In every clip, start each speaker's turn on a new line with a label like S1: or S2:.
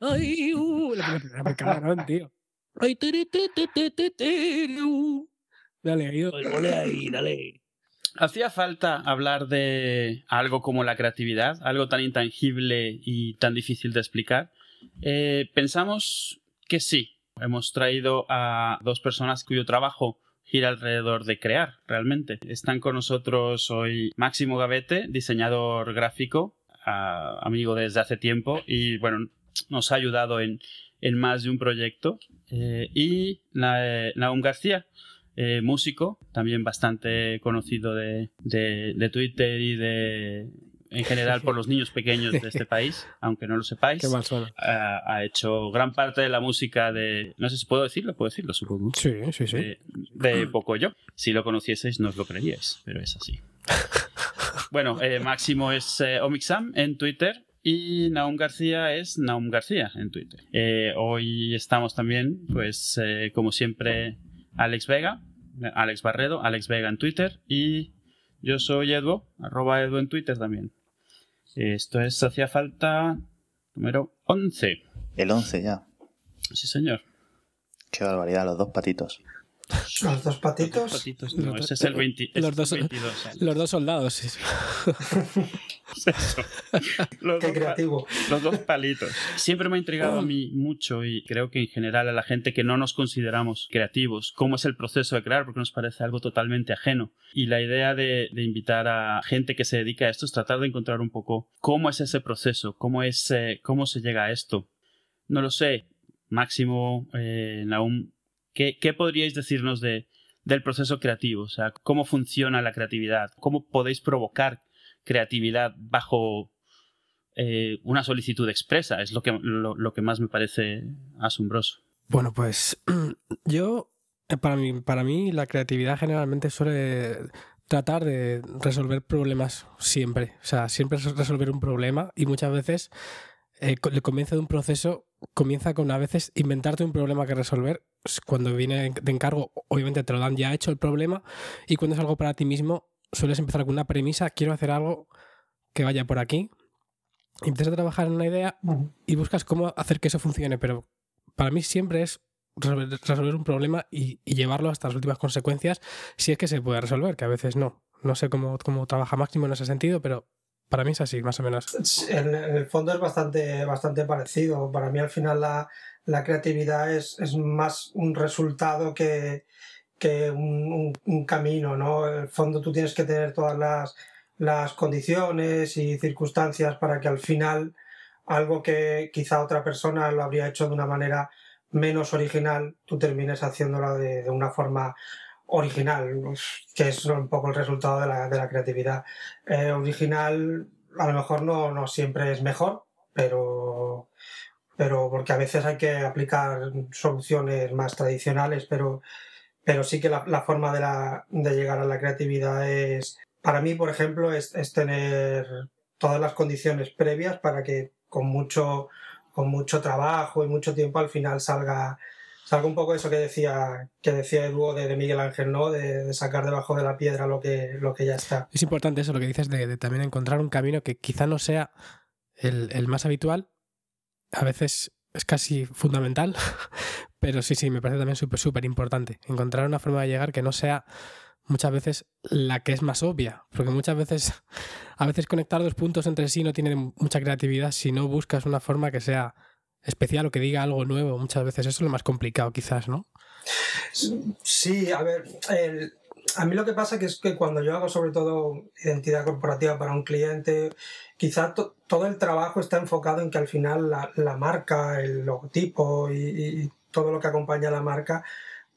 S1: Ay, uh, me cagaron, tío. Ay, tiri, ti, ti, ti, ti, ti, uh. Dale, ahí, dale ahí, dale.
S2: Hacía falta hablar de algo como la creatividad, algo tan intangible y tan difícil de explicar. Eh, pensamos que sí. Hemos traído a dos personas cuyo trabajo gira alrededor de crear, realmente. Están con nosotros hoy Máximo Gavete, diseñador gráfico, ah, amigo desde hace tiempo y bueno, nos ha ayudado en, en más de un proyecto. Eh, y Na- eh, Naum García, eh, músico, también bastante conocido de, de- de Twitter y de en general por los niños pequeños de este país, aunque no lo sepáis.
S1: Qué mal suena.
S2: Ha, ha hecho gran parte de la música de... No sé si puedo decirlo, puedo decirlo, supongo.
S1: Sí, sí, sí.
S2: De, de Pocoyo. Si lo conocieseis no os lo creeríais, pero es así. Bueno, eh, Máximo es Omixam en Twitter y Naum García es Naum García en Twitter. Eh, hoy estamos también, pues, eh, como siempre, Alex Vega, Alex Barredo, Alex Vega en Twitter y yo soy Edu, arroba Edu en Twitter también. Esto es Hacía Falta número 11.
S3: El 11 ya.
S2: Sí, señor.
S3: Qué barbaridad, los dos patitos.
S4: Los dos patitos.
S2: Patitos,
S1: Los
S2: no,
S1: dos-
S2: ese es el 20, es
S1: los dos-
S2: 22 años.
S1: Los dos soldados, sí, sí.
S2: Eso. Los
S4: Qué
S2: dos
S4: creativo.
S2: Los dos palitos. Siempre me ha intrigado a mí mucho y creo que en general a la gente que no nos consideramos creativos, cómo es el proceso de crear, porque nos parece algo totalmente ajeno. Y la idea de, de invitar a gente que se dedica a esto es tratar de encontrar un poco cómo es ese proceso, cómo, es, eh, cómo se llega a esto. No lo sé. Máximo, eh, Naum, ¿qué, podríais decirnos de, del proceso creativo? O sea, ¿cómo funciona la creatividad? ¿Cómo podéis provocar creatividad bajo eh, una solicitud expresa? Es lo que, lo, que más me parece asombroso.
S1: Bueno, pues yo, eh, para mí, para mí la creatividad generalmente suele tratar de resolver problemas siempre. O sea, siempre es resolver un problema y muchas veces eh, el comienzo de un proceso comienza con a veces inventarte un problema que resolver. Cuando viene de encargo, obviamente te lo dan ya hecho el problema y cuando es algo para ti mismo, sueles empezar con una premisa, quiero hacer algo que vaya por aquí. Y empiezas a trabajar en una idea y buscas cómo hacer que eso funcione, pero para mí siempre es resolver, resolver un problema y, y llevarlo hasta las últimas consecuencias, si es que se puede resolver, que a veces no. No sé cómo, cómo trabaja Máximo en ese sentido, pero para mí es así, más o menos.
S4: En, el fondo es bastante, bastante parecido. Para mí al final la, la creatividad es, es más un resultado que, que un, un- un camino, ¿no? En el fondo tú tienes que tener todas las, las condiciones y circunstancias para que al final algo que quizá otra persona lo habría hecho de una manera menos original, tú termines haciéndolo de, de una forma original, pues, que es un poco el resultado de la, de la creatividad. Eh, original a lo mejor no, no siempre es mejor, pero, pero porque a veces hay que aplicar soluciones más tradicionales, pero, pero sí que la, la forma de, la, de llegar a la creatividad es, para mí, por ejemplo, es, es tener todas las condiciones previas para que con mucho, con mucho trabajo y mucho tiempo al final salga, salga un poco eso que decía, que decía Edu de, de Miguel Ángel, ¿no? De, de sacar debajo de la piedra lo que, lo que ya está.
S1: Es importante eso, lo que dices de, de también encontrar un camino que quizá no sea el, el más habitual, a veces es casi fundamental, pero sí, sí, me parece también súper, súper importante. Encontrar una forma de llegar que no sea muchas veces la que es más obvia, porque muchas veces, a veces conectar dos puntos entre sí no tiene mucha creatividad si no buscas una forma que sea especial o que diga algo nuevo. Muchas veces eso es lo más complicado, quizás, ¿no?
S4: Sí, a ver, el- a mí lo que pasa que es que cuando yo hago sobre todo identidad corporativa para un cliente, quizá to- todo el trabajo está enfocado en que al final la, marca, el logotipo y, y todo lo que acompaña a la marca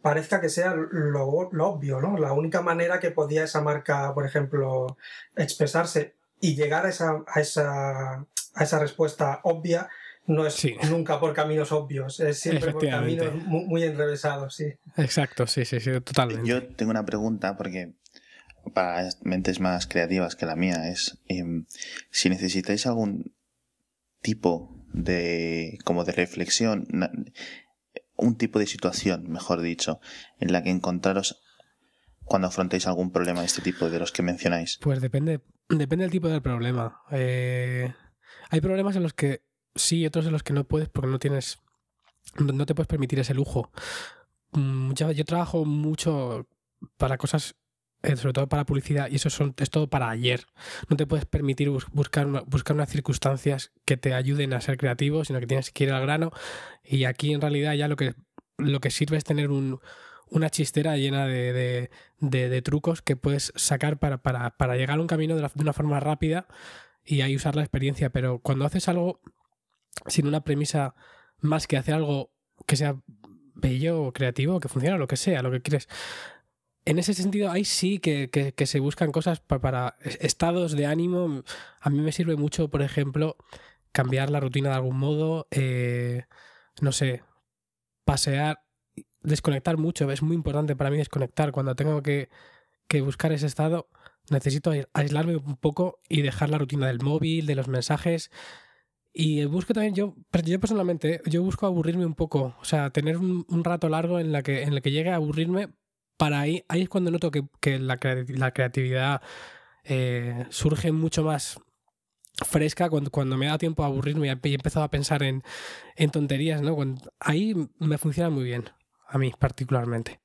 S4: parezca que sea lo, lo obvio, ¿no? La única manera que podía esa marca, por ejemplo, expresarse y llegar a esa, a esa, a esa respuesta obvia no es
S1: Sí.
S4: nunca por caminos obvios, es siempre por caminos muy, muy enrevesados, sí.
S1: Exacto, sí, sí, sí, totalmente.
S3: Yo tengo una pregunta porque para mentes más creativas que la mía es em, si necesitáis algún tipo de como de reflexión, un tipo de situación, mejor dicho, en la que encontraros cuando afrontéis algún problema de este tipo de los que mencionáis.
S1: Pues depende, depende del tipo del problema. Eh, hay problemas en los que sí otros en los que no puedes porque no tienes, no te puedes permitir ese lujo. Mm, yo, yo trabajo mucho para cosas eh, sobre todo para publicidad, y eso son, es todo para ayer. No te puedes permitir buscar, buscar unas circunstancias que te ayuden a ser creativo, sino que tienes que ir al grano. Y aquí en realidad ya lo que, lo que sirve es tener un, una chistera llena de, de, trucos que puedes sacar para, para llegar a un camino de, una forma rápida y ahí usar la experiencia. Pero cuando haces algo sin una premisa más que hacer algo que sea bello o creativo, que funcione, lo que sea, lo que quieres en ese sentido, ahí sí que, se buscan cosas para, estados de ánimo. A mí me sirve mucho, por ejemplo, cambiar la rutina de algún modo, eh, no sé, pasear, desconectar mucho. Es muy importante para mí desconectar. Cuando tengo que, buscar ese estado, necesito aislarme un poco y dejar la rutina del móvil, de los mensajes. Y busco también, yo, yo personalmente, yo busco aburrirme un poco, o sea, tener un, rato largo en, la que, en el que llegue a aburrirme para ahí, ahí es cuando noto que, la, creatividad eh, surge mucho más fresca cuando, cuando me da tiempo a aburrirme y he empezado a pensar en, tonterías, ¿no? ahí me funciona muy bien, a mí particularmente.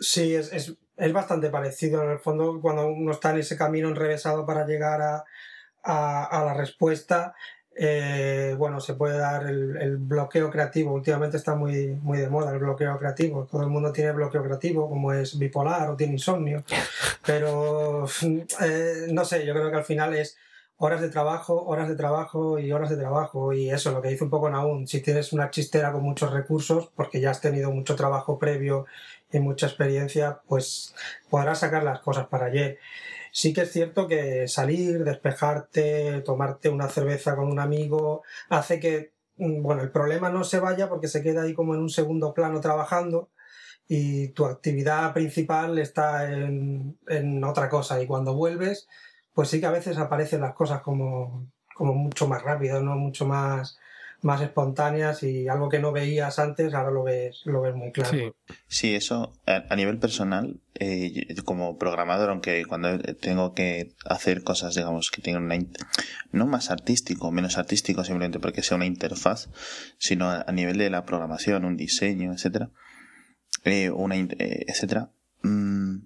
S4: Sí, es, es, es, bastante parecido en el fondo cuando uno está en ese camino enrevesado para llegar a, a la respuesta eh, bueno, se puede dar el, bloqueo creativo. Últimamente está muy, muy de moda el bloqueo creativo. Todo el mundo tiene bloqueo creativo, como es bipolar o tiene insomnio. Pero, eh, no sé, yo creo que al final es horas de trabajo, horas de trabajo y horas de trabajo. Y eso, lo que dice un poco Naún, si tienes una chistera con muchos recursos, porque ya has tenido mucho trabajo previo y mucha experiencia, pues podrás sacar las cosas para ayer. Sí que es cierto que salir, despejarte, tomarte una cerveza con un amigo, hace que, mm, bueno, el problema no se vaya porque se queda ahí como en un segundo plano trabajando y tu actividad principal está en, en otra cosa y cuando vuelves, pues sí que a veces aparecen las cosas como, como mucho más rápido, ¿no? Mucho más más espontáneas y algo que no veías antes, ahora lo ves, lo ves muy claro.
S3: Sí, eso a, nivel personal, eh, como programador, aunque cuando tengo que hacer cosas, digamos, que tengan una, no más artístico, menos artístico simplemente porque sea una interfaz, sino a, nivel de la programación, un diseño, etcétera, eh, una, eh, etcétera, mm,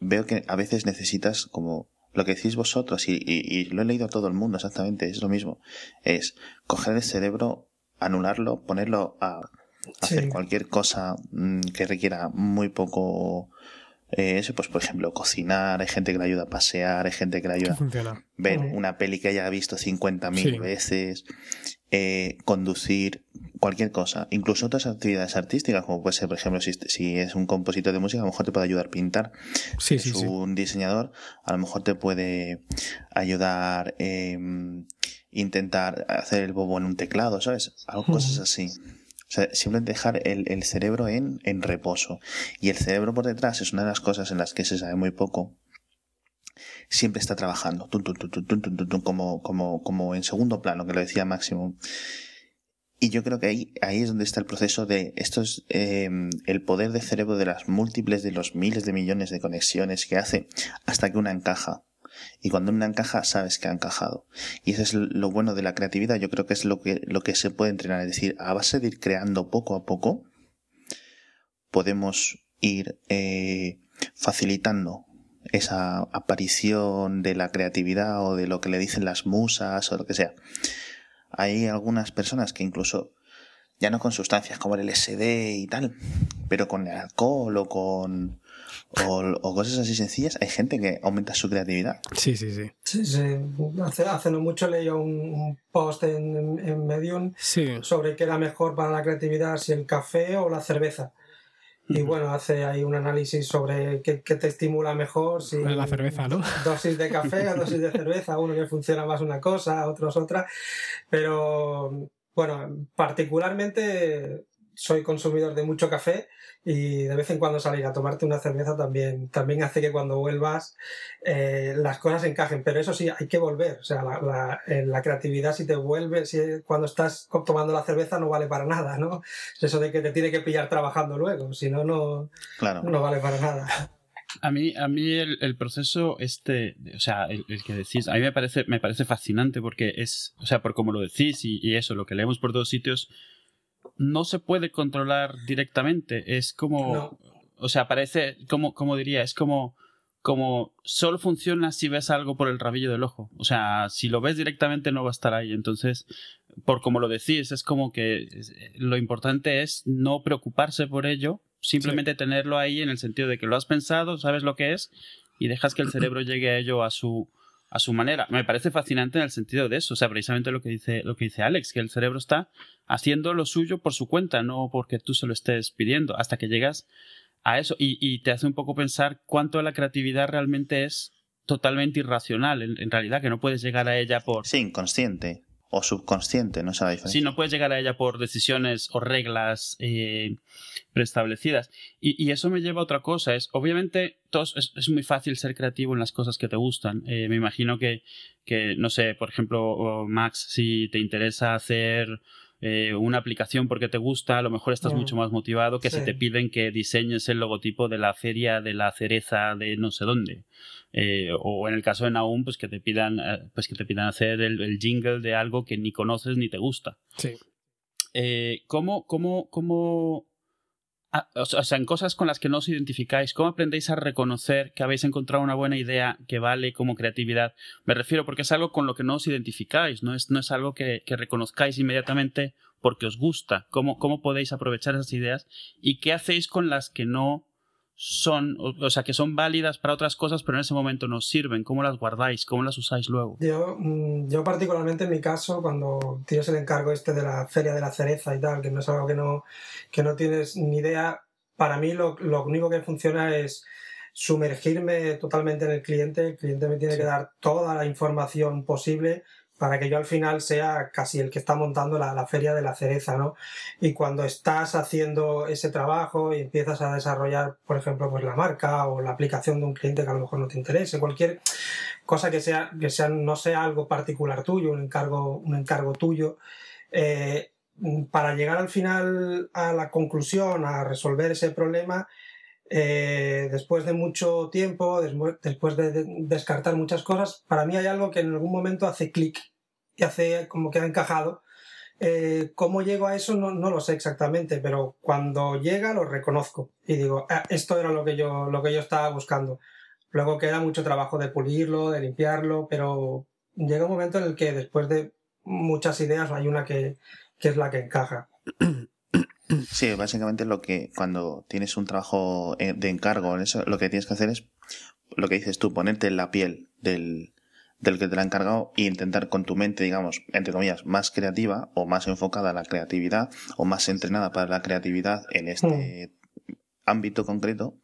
S3: veo que a veces necesitas como lo que decís vosotros, y, lo he leído a todo el mundo exactamente, es lo mismo, es coger el cerebro, anularlo, ponerlo a hacer cualquier cosa mm, que requiera muy poco eh, eso, pues por ejemplo, cocinar, hay gente que le ayuda a pasear, hay gente que le ayuda a ver una peli que haya visto 50.000 veces, eh, conducir, cualquier cosa, incluso otras actividades artísticas, como puede ser, por ejemplo, si, si es un compositor de música, a lo mejor te puede ayudar a pintar. si es un diseñador, a lo mejor te puede ayudar eh, intentar hacer el bobo en un teclado, ¿sabes? Algo, cosas así. O sea, simplemente dejar el, el cerebro en, en reposo. Y el cerebro por detrás es una de las cosas en las que se sabe muy poco. Siempre está trabajando, como, como, como en segundo plano, que lo decía Máximo. Y yo creo que ahí, ahí es donde está el proceso de esto es eh, el poder de cerebro de las múltiples de los miles de millones de conexiones que hace hasta que una encaja. Y cuando una encaja, sabes que ha encajado. Y eso es lo bueno de la creatividad. Yo creo que es lo que, lo que se puede entrenar. Es decir, a base de ir creando poco a poco, podemos ir eh, facilitando esa aparición de la creatividad o de lo que le dicen las musas o lo que sea. Hay algunas personas que incluso, ya no con sustancias como el LSD y tal, pero con el alcohol o con o, cosas así sencillas, hay gente que aumenta su creatividad.
S1: Sí, sí, sí.
S4: Sí, sí. Hace, no mucho leí un, post en, en Medium sobre qué era mejor para la creatividad, si el café o la cerveza. Y bueno, hace ahí un análisis sobre qué, te estimula mejor. Si
S1: la cerveza, ¿no?
S4: Dosis de café o dosis de cerveza, uno que funciona más una cosa, otros otra. Pero bueno, particularmente soy consumidor de mucho café y de vez en cuando salir a tomarte una cerveza también, también hace que cuando vuelvas eh, las cosas encajen. Pero eso sí, hay que volver. O sea, la, la, la creatividad si te vuelve, si cuando estás tomando la cerveza no vale para nada, ¿no? Es eso de que te tiene que pillar trabajando luego, si no, no, no vale para nada.
S2: A mí, a mí el, proceso este, o sea, el, que decís, a mí me parece, me parece fascinante porque es, o sea, por cómo lo decís y, eso, lo que leemos por todos sitios, no se puede controlar directamente. Es como, o sea, parece, como, como diría, es como como solo funciona si ves algo por el rabillo del ojo. O sea, si lo ves directamente no va a estar ahí. Entonces, por como lo decís, es como que lo importante es no preocuparse por ello, simplemente tenerlo ahí en el sentido de que lo has pensado, sabes lo que es y dejas que el cerebro llegue a ello a su a su manera. Me parece fascinante en el sentido de eso, o sea, precisamente lo que dice lo que dice Alex, que el cerebro está haciendo lo suyo por su cuenta, no porque tú se lo estés pidiendo, hasta que llegas a eso y, te hace un poco pensar cuánto la creatividad realmente es totalmente irracional, en, realidad, que no puedes llegar a ella por...
S3: Sí, inconsciente o subconsciente, no sé
S2: Sí, no puedes llegar a ella por decisiones o reglas eh, preestablecidas. Y, eso me lleva a otra cosa, es, obviamente, es, muy fácil ser creativo en las cosas que te gustan. Eh, me imagino que, que, no sé, por ejemplo, Max, si te interesa hacer eh, una aplicación porque te gusta, a lo mejor estás mucho más motivado que si te piden que diseñes el logotipo de la feria de la cereza de no sé dónde. Eh, o en el caso de Naum, pues que te pidan, eh, pues que te pidan hacer el, jingle de algo que ni conoces ni te gusta.
S1: Sí.
S2: ¿cómo, cómo, cómo Ah, o sea, en cosas con las que no os identificáis, ¿cómo aprendéis a reconocer que habéis encontrado una buena idea que vale como creatividad? Me refiero porque es algo con lo que no os identificáis, no es, no es algo que, que reconozcáis inmediatamente porque os gusta. ¿Cómo, ¿Cómo podéis aprovechar esas ideas? ¿Y qué hacéis con las que no son, o, sea, que son válidas para otras cosas, pero en ese momento no sirven? ¿Cómo las guardáis? ¿Cómo las usáis luego?
S4: Yo, mm, yo particularmente en mi caso, cuando tienes el encargo este de la feria de la cereza y tal, que no es algo que no, que no tienes ni idea, para mí lo, lo único que funciona es sumergirme totalmente en el cliente, el cliente me tiene que dar toda la información posible para que yo al final sea casi el que está montando la, feria de la cereza, ¿no? Y cuando estás haciendo ese trabajo y empiezas a desarrollar, por ejemplo, pues la marca o la aplicación de un cliente que a lo mejor no te interese, cualquier cosa que sea, que sea, no sea algo particular tuyo, un encargo, un encargo tuyo, eh, para llegar al final a la conclusión, a resolver ese problema, eh, después de mucho tiempo, después de descartar muchas cosas, para mí hay algo que en algún momento hace clic y hace como que ha encajado. Eh, ¿Cómo llego a eso? No, no, lo sé exactamente, pero cuando llega lo reconozco y digo, ah, esto era lo que, yo, lo que yo estaba buscando. Luego queda mucho trabajo de pulirlo, de limpiarlo, pero llega un momento en el que después de muchas ideas hay una que, que es la que encaja.
S3: Sí, básicamente lo que cuando tienes un trabajo eh, de encargo, eso, lo que tienes que hacer es lo que dices tú, ponerte en la piel del, del que te la ha encargado e intentar con tu mente, digamos, entre comillas, más creativa o más enfocada a la creatividad o más entrenada para la creatividad en este hmm. ámbito concreto,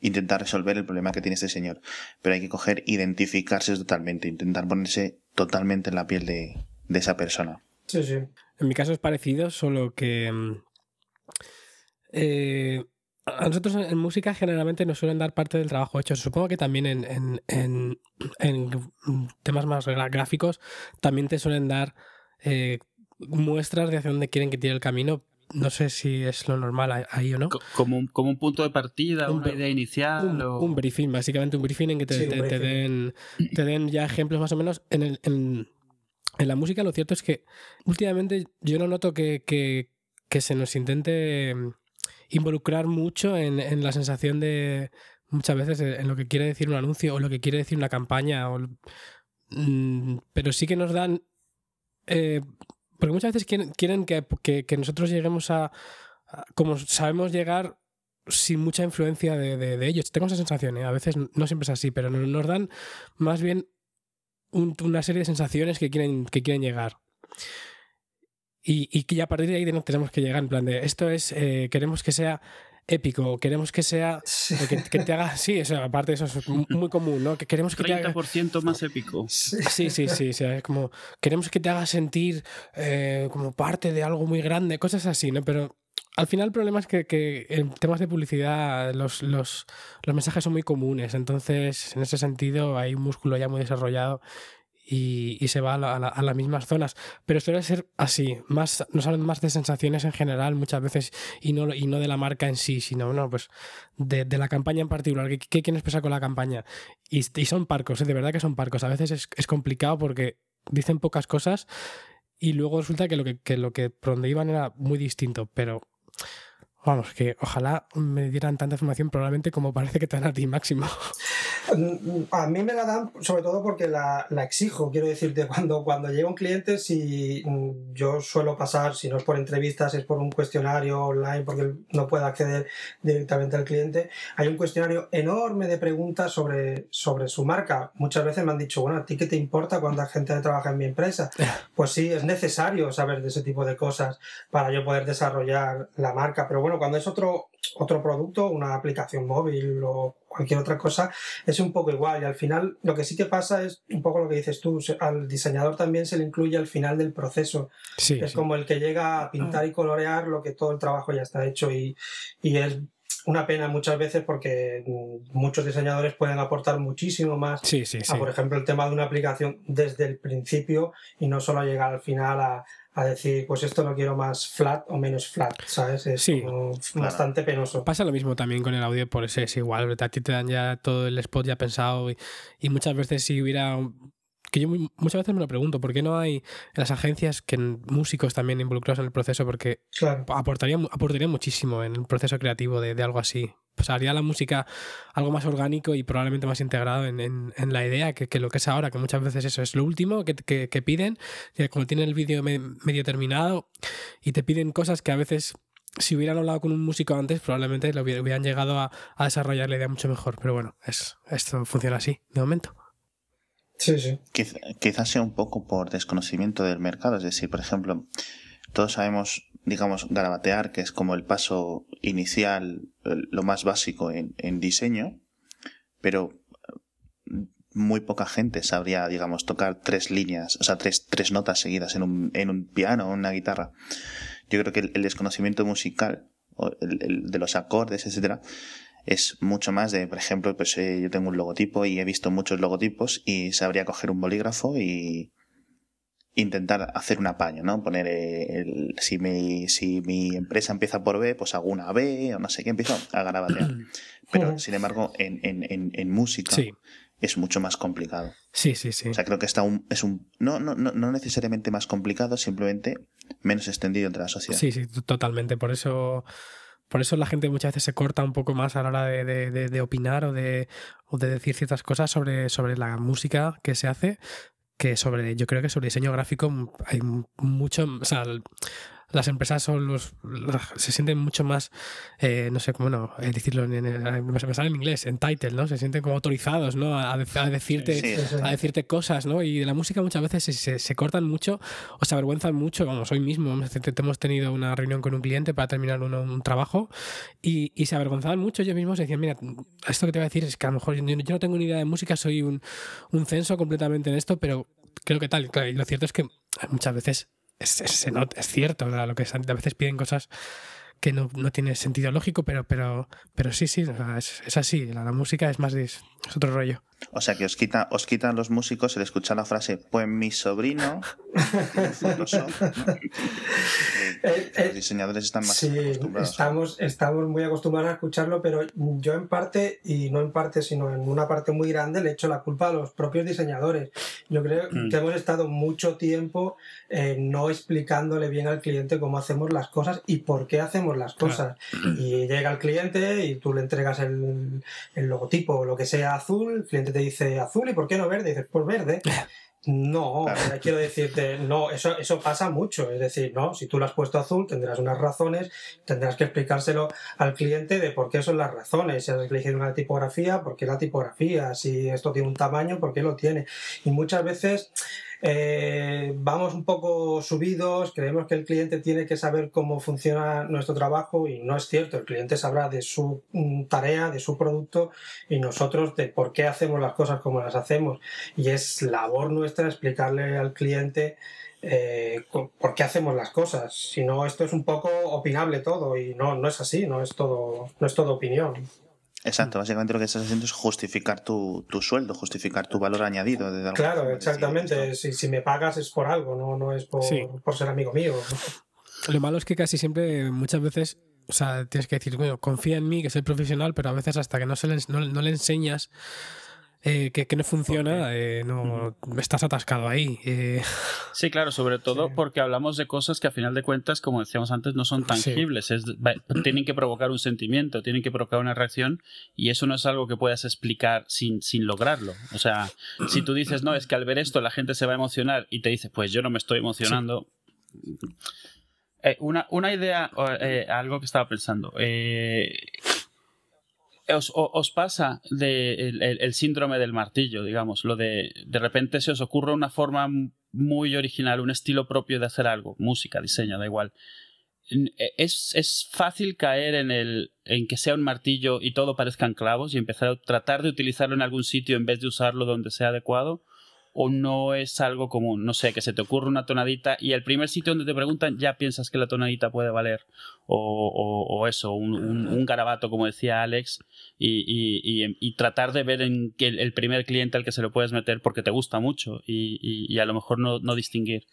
S3: intentar resolver el problema que tiene este señor. Pero hay que coger, identificarse totalmente, intentar ponerse totalmente en la piel de, de esa persona.
S4: Sí, sí.
S1: En mi caso es parecido, solo que mm, eh, a nosotros en música generalmente nos suelen dar parte del trabajo hecho. Supongo que también en, temas más gráficos también te suelen dar eh, muestras de hacia dónde quieren que tire el camino. No sé si es lo normal ahí o no.
S2: Como un, como un punto de partida, una idea inicial.
S1: Un, briefing, básicamente un briefing en que te, den, te den ya ejemplos más o menos. En, el, en, la música lo cierto es que últimamente yo no noto que, que se nos intente involucrar mucho en, la sensación de muchas veces en lo que quiere decir un anuncio o lo que quiere decir una campaña. O, mm, pero sí que nos dan... Eh, porque muchas veces quieren, que, nosotros lleguemos a, Como sabemos llegar sin mucha influencia de, ellos. Tengo esa sensación, ¿eh? a veces no siempre es así, pero nos dan más bien una serie de sensaciones que quieren, que quieren llegar. Y, y que a partir de ahí tenemos que llegar en plan de esto es, eh, queremos que sea épico, queremos que sea, que, que, te haga, sí, eso, aparte eso es muy común, ¿no? Que queremos que 30% te
S2: haga, más épico.
S1: Sí, sí, sí, sí, es como, queremos que te haga sentir eh, como parte de algo muy grande, cosas así, ¿no? Pero al final el problema es que, que en temas de publicidad los, los, los mensajes son muy comunes, entonces en ese sentido hay un músculo ya muy desarrollado y, se va a, las mismas zonas. Pero suele ser así, más, nos hablan más de sensaciones en general muchas veces y no, y no de la marca en sí, sino no, pues de, la campaña en particular. ¿Qué, qué quieren expresar con la campaña? Y, son parcos, ¿eh? de verdad que son parcos. A veces es, es complicado porque dicen pocas cosas y luego resulta que lo que, que lo que por donde iban era muy distinto, pero Vamos, que ojalá me dieran tanta información probablemente como parece que te dan a ti máximo.
S4: A mí me la dan sobre todo porque la, la, exijo. Quiero decirte, cuando, cuando llega un cliente, si mm, yo suelo pasar, si no es por entrevistas, es por un cuestionario online porque no puedo acceder directamente al cliente, hay un cuestionario enorme de preguntas sobre, sobre su marca. Muchas veces me han dicho, bueno, ¿a ti qué te importa cuánta gente trabaja en mi empresa? Pues sí, es necesario saber de ese tipo de cosas para yo poder desarrollar la marca. Pero bueno, cuando es otro, otro producto, una aplicación móvil o cualquier otra cosa, es un poco igual. Y al final, lo que sí que pasa es un poco lo que dices tú, al diseñador también se le incluye al final del proceso. es como el que llega a pintar y colorear lo que todo el trabajo ya está hecho y, y es una pena muchas veces porque muchos diseñadores pueden aportar muchísimo más
S1: sí, sí,
S4: a, por ejemplo, el tema de una aplicación desde el principio y no solo llegar al final a, a decir, pues esto lo quiero más flat o menos flat, ¿sabes? Es
S1: sí,
S4: bastante penoso.
S1: Pasa lo mismo también con el audio, por eso es igual. A ti te dan ya todo el spot ya pensado y, y muchas veces si hubiera que yo muchas veces me lo pregunto, ¿por qué no hay en las agencias que músicos también involucrados en el proceso? Porque aportaría, aportaría muchísimo en el proceso creativo de, de algo así. Pues haría la música algo más orgánico y probablemente más integrado en, en, la idea que, que, lo que es ahora, que muchas veces eso es lo último que, que, que piden, como tienen el vídeo medio terminado y te piden cosas que a veces si hubieran hablado con un músico antes, probablemente lo hubieran llegado a, a desarrollar la idea mucho mejor. Pero bueno, es, esto funciona así, de momento.
S4: Sí, sí.
S3: quizás sea un poco por desconocimiento del mercado. Es decir, por ejemplo, todos sabemos, digamos, garabatear, que es como el paso inicial, lo más básico en, diseño, pero muy poca gente sabría, digamos, tocar tres líneas, o sea, tres, tres notas seguidas en un, en un piano o una guitarra. Yo creo que el, desconocimiento musical, o el, de los acordes, etcétera, es mucho más de, por ejemplo, pues eh, yo tengo un logotipo y he visto muchos logotipos y sabría coger un bolígrafo y intentar hacer un apaño, ¿no? Poner eh, el, si mi, si mi empresa empieza por B, pues hago una B o no sé qué, empiezo a garabatear. Pero, sin embargo, en, en, en, música es mucho más complicado.
S1: Sí, sí, sí.
S3: O sea, creo que está un, es un, no, no, no, no necesariamente más complicado, simplemente menos extendido entre la sociedad.
S1: Sí, sí, totalmente. Por eso por eso la gente muchas veces se corta un poco más a la hora de, opinar o de, o de decir ciertas cosas sobre, sobre la música que se hace, que sobre, yo creo que sobre diseño gráfico hay mucho, o las empresas son los, se sienten mucho más, eh, no sé cómo no, eh, decirlo en, en, en inglés, en title, ¿no? Se sienten como autorizados, ¿no? A, decirte, a decirte cosas, ¿no? Y de la música muchas veces se, se, cortan mucho o se avergüenzan mucho, vamos, hoy mismo hemos tenido una reunión con un cliente para terminar un, trabajo y, y, se avergonzaban mucho ellos mismos, decían, mira, esto que te voy a decir es que a lo mejor yo, no tengo ni idea de música, soy un, un censo completamente en esto, pero creo que tal, y lo cierto es que muchas veces es, es, es cierto, lo que a veces piden cosas que no, no tiene sentido lógico, pero, pero, pero sí, sí, es, es, así. La, la, música es más es otro rollo.
S3: O sea que os, quita, os quitan los músicos el escuchar la frase, pues mi sobrino, eh, los diseñadores están más
S4: sí, Estamos, estamos muy acostumbrados a escucharlo, pero yo en parte, y no en parte, sino en una parte muy grande, le echo la culpa a los propios diseñadores. Yo creo mm. que hemos estado mucho tiempo eh, no explicándole bien al cliente cómo hacemos las cosas y por qué hacemos las cosas. Y llega el cliente y tú le entregas el, el logotipo o lo que sea azul, el cliente te dice azul y ¿por qué no verde? dices, por verde. No, quiero decirte, no, eso, eso pasa mucho. Es decir, no, si tú lo has puesto azul, tendrás unas razones, tendrás que explicárselo al cliente de por qué son las razones. Si has elegido una tipografía, por qué la tipografía. Si esto tiene un tamaño, por qué lo tiene. Y muchas veces eh, vamos un poco subidos, creemos que el cliente tiene que saber cómo funciona nuestro trabajo y no es cierto, el cliente sabrá de su mm, tarea, de su producto y nosotros de por qué hacemos las cosas como las hacemos. Y es labor nuestra explicarle al cliente eh, por qué hacemos las cosas. Si no, esto es un poco opinable todo y no, no es así, no es todo, no es todo opinión.
S3: Exacto, básicamente lo que estás haciendo es justificar tu, sueldo, justificar tu valor añadido. De
S4: claro, exactamente. Si, si, me pagas es por algo, no, no es por, por ser amigo mío.
S1: Lo malo es que casi siempre, muchas veces, o sea, tienes que decir, bueno, confía en mí, que soy profesional, pero a veces hasta que no, se le, no, no le enseñas eh, que, no funciona, eh, no estás atascado ahí. Eh.
S2: Sí, claro, sobre todo porque hablamos de cosas que a final de cuentas, como decíamos antes, no son tangibles. tienen que provocar un sentimiento, tienen que provocar una reacción y eso no es algo que puedas explicar sin, sin lograrlo. O sea, si tú dices, no, es que al ver esto la gente se va a emocionar y te dice, pues yo no me estoy emocionando. una, una, idea, algo que estaba pensando. Os, pasa de el, síndrome del martillo, digamos, lo de de repente se os ocurre una forma muy original, un estilo propio de hacer algo, música, diseño, da igual. E, es, es fácil caer en el en que sea un martillo y todo parezcan clavos y empezar a tratar de utilizarlo en algún sitio en vez de usarlo donde sea adecuado o no es algo común, no sé, que se te ocurre una tonadita y el primer sitio donde te preguntan ya piensas que la tonadita puede valer o, eso, un, garabato como decía Alex y, tratar de ver en que el, primer cliente al que se lo puedes meter porque te gusta mucho y, a lo mejor no, no, distinguir.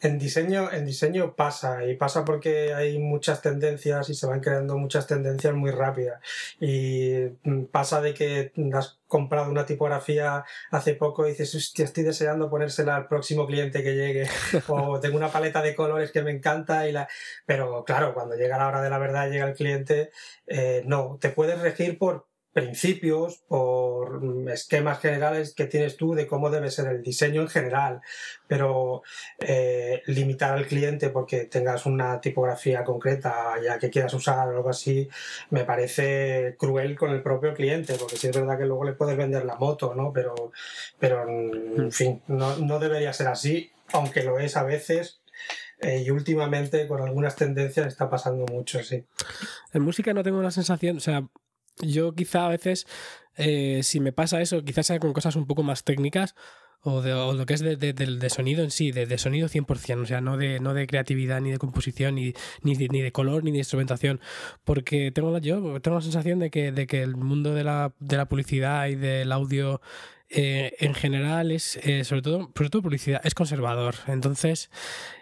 S4: En diseño, en diseño pasa y pasa porque hay muchas tendencias y se van creando muchas tendencias muy rápidas y mm, pasa de que has comprado una tipografía hace poco y dices, hostia, estoy deseando ponérsela al próximo cliente que llegue o tengo una paleta de colores que me encanta y la... pero claro, cuando llega la hora de la verdad, llega el cliente, eh, no, te puedes regir por principios, por esquemas generales que tienes tú de cómo debe ser el diseño en general, pero eh, limitar al cliente porque tengas una tipografía concreta ya que quieras usar o algo así, me parece cruel con el propio cliente, porque sí es verdad que luego le puedes vender la moto, ¿no? Pero, pero en hmm. fin, no, no debería ser así, aunque lo es a veces, eh, y últimamente con algunas tendencias está pasando mucho, sí.
S1: En música no tengo la sensación, o sea, yo quizá a veces, eh, si me pasa eso, quizás sea con cosas un poco más técnicas o, de, lo que es de, de, sonido en sí, de, sonido 100%, o sea, no de, no de creatividad, ni de composición, ni, ni, ni de color, ni de instrumentación, porque tengo la, yo tengo la sensación de que, de que el mundo de la, de la publicidad y del audio eh, en general es, eh, sobre, todo, sobre todo publicidad, es conservador. Entonces,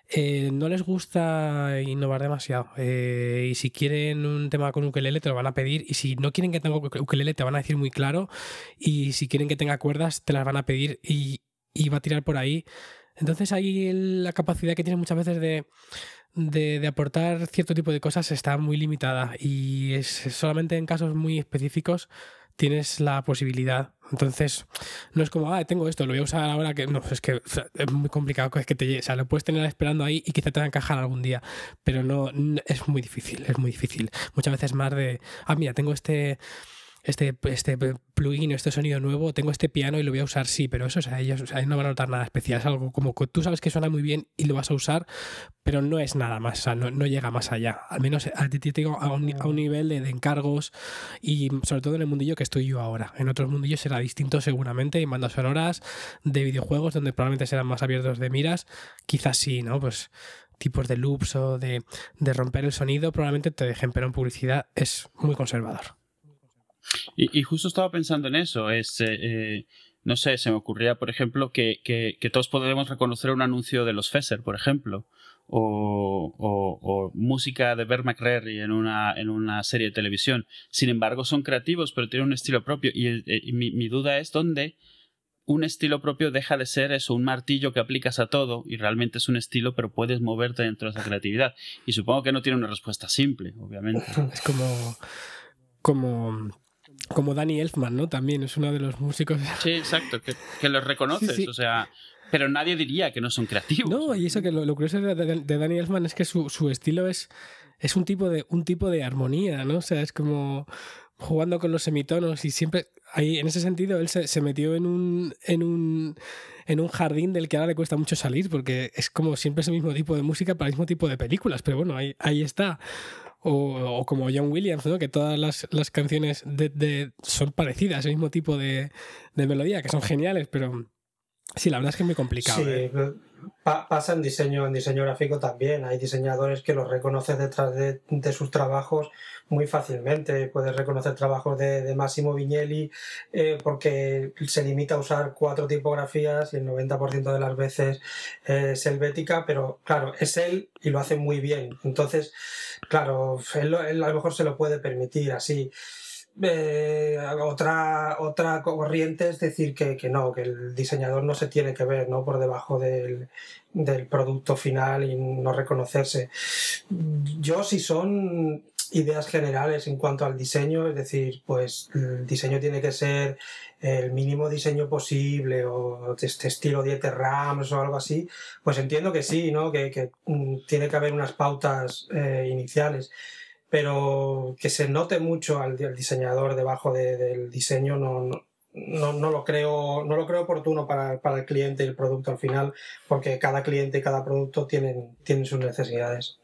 S1: eh, no les gusta innovar demasiado. y si quieren un tema con ukelele, te lo van a pedir. Y si no quieren que tenga ukelele, te van a decir muy claro. Y si quieren que tenga cuerdas, te las van a pedir y, y va a tirar por ahí. Entonces ahí la capacidad que tiene muchas veces de, de, de, aportar cierto tipo de cosas está muy limitada y es solamente en casos muy específicos tienes la posibilidad. Entonces, no es como, ah, tengo esto, lo voy a usar ahora que. No, es que es muy complicado que te O sea, lo puedes tener esperando ahí y quizá te va a encajar algún día. Pero no, es muy difícil, es muy difícil. Muchas veces más de, ah, mira, tengo este este, este plugin, este sonido nuevo, tengo este piano y lo voy a usar, sí, pero eso, o sea, ellos no van a notar nada especial, es algo como que tú sabes que suena muy bien y lo vas a usar, pero no es nada más, o sea, no, no llega más allá, al menos a tengo a un, a un nivel de, encargos y sobre todo en el mundillo que estoy yo ahora, en otros mundillos será distinto seguramente, y mandas sonoras de videojuegos donde probablemente serán más abiertos de miras, quizás sí, ¿no? Pues tipos de loops o de, de romper el sonido probablemente te dejen, pero en publicidad es muy conservador.
S2: Y, justo estaba pensando en eso. Es, eh, eh, no sé, se me ocurría, por ejemplo, que, todos podemos reconocer un anuncio de los Fesser, por ejemplo. O, música de Bert McCreary en una, en una serie de televisión. Sin embargo, son creativos, pero tienen un estilo propio. Y, eh, mi, duda es dónde un estilo propio deja de ser eso, un martillo que aplicas a todo y realmente es un estilo, pero puedes moverte dentro de esa creatividad. Y supongo que no tiene una respuesta simple, obviamente.
S1: Es como, como como Danny Elfman, ¿no? También es uno de los músicos.
S2: Sí, exacto, que, que los reconoces, o sea. Pero nadie diría que no son creativos.
S1: No, y eso que lo, curioso de, de, Danny Elfman es que su, su, estilo es, es un, tipo de, un tipo de armonía, ¿no? O sea, es como jugando con los semitonos y siempre. Ahí, en ese sentido, él se, se metió en un, en un en un jardín del que ahora le cuesta mucho salir, porque es como siempre ese mismo tipo de música para el mismo tipo de películas, pero bueno, ahí, ahí está. O, como John Williams, ¿no? que todas las, las canciones de, son parecidas, el mismo tipo de, de, melodía, que son geniales, pero Sí, la verdad es que es muy complicado.
S4: Sí,
S1: ¿eh?
S4: Pasa en diseño, en diseño gráfico también. Hay diseñadores que los reconoces detrás de, sus trabajos muy fácilmente. Puedes reconocer trabajos de, Massimo Vignelli eh, porque se limita a usar cuatro tipografías y el 90% de las veces es helvética, pero claro, es él y lo hace muy bien. Entonces, claro, él, él a lo mejor se lo puede permitir así. Eh, otra, otra corriente es decir que, no, que el diseñador no se tiene que ver ¿no? por debajo del, producto final y no reconocerse. Yo si son ideas generales en cuanto al diseño, es decir, pues el diseño tiene que ser el mínimo diseño posible o este estilo Dieter Rams o algo así, pues entiendo que sí, ¿no? que, mm, tiene que haber unas pautas eh, iniciales pero que se note mucho al, diseñador debajo del diseño no, no, no, lo creo no lo creo oportuno para, para, el cliente y el producto al final porque cada cliente y cada producto tienen, tienen sus necesidades.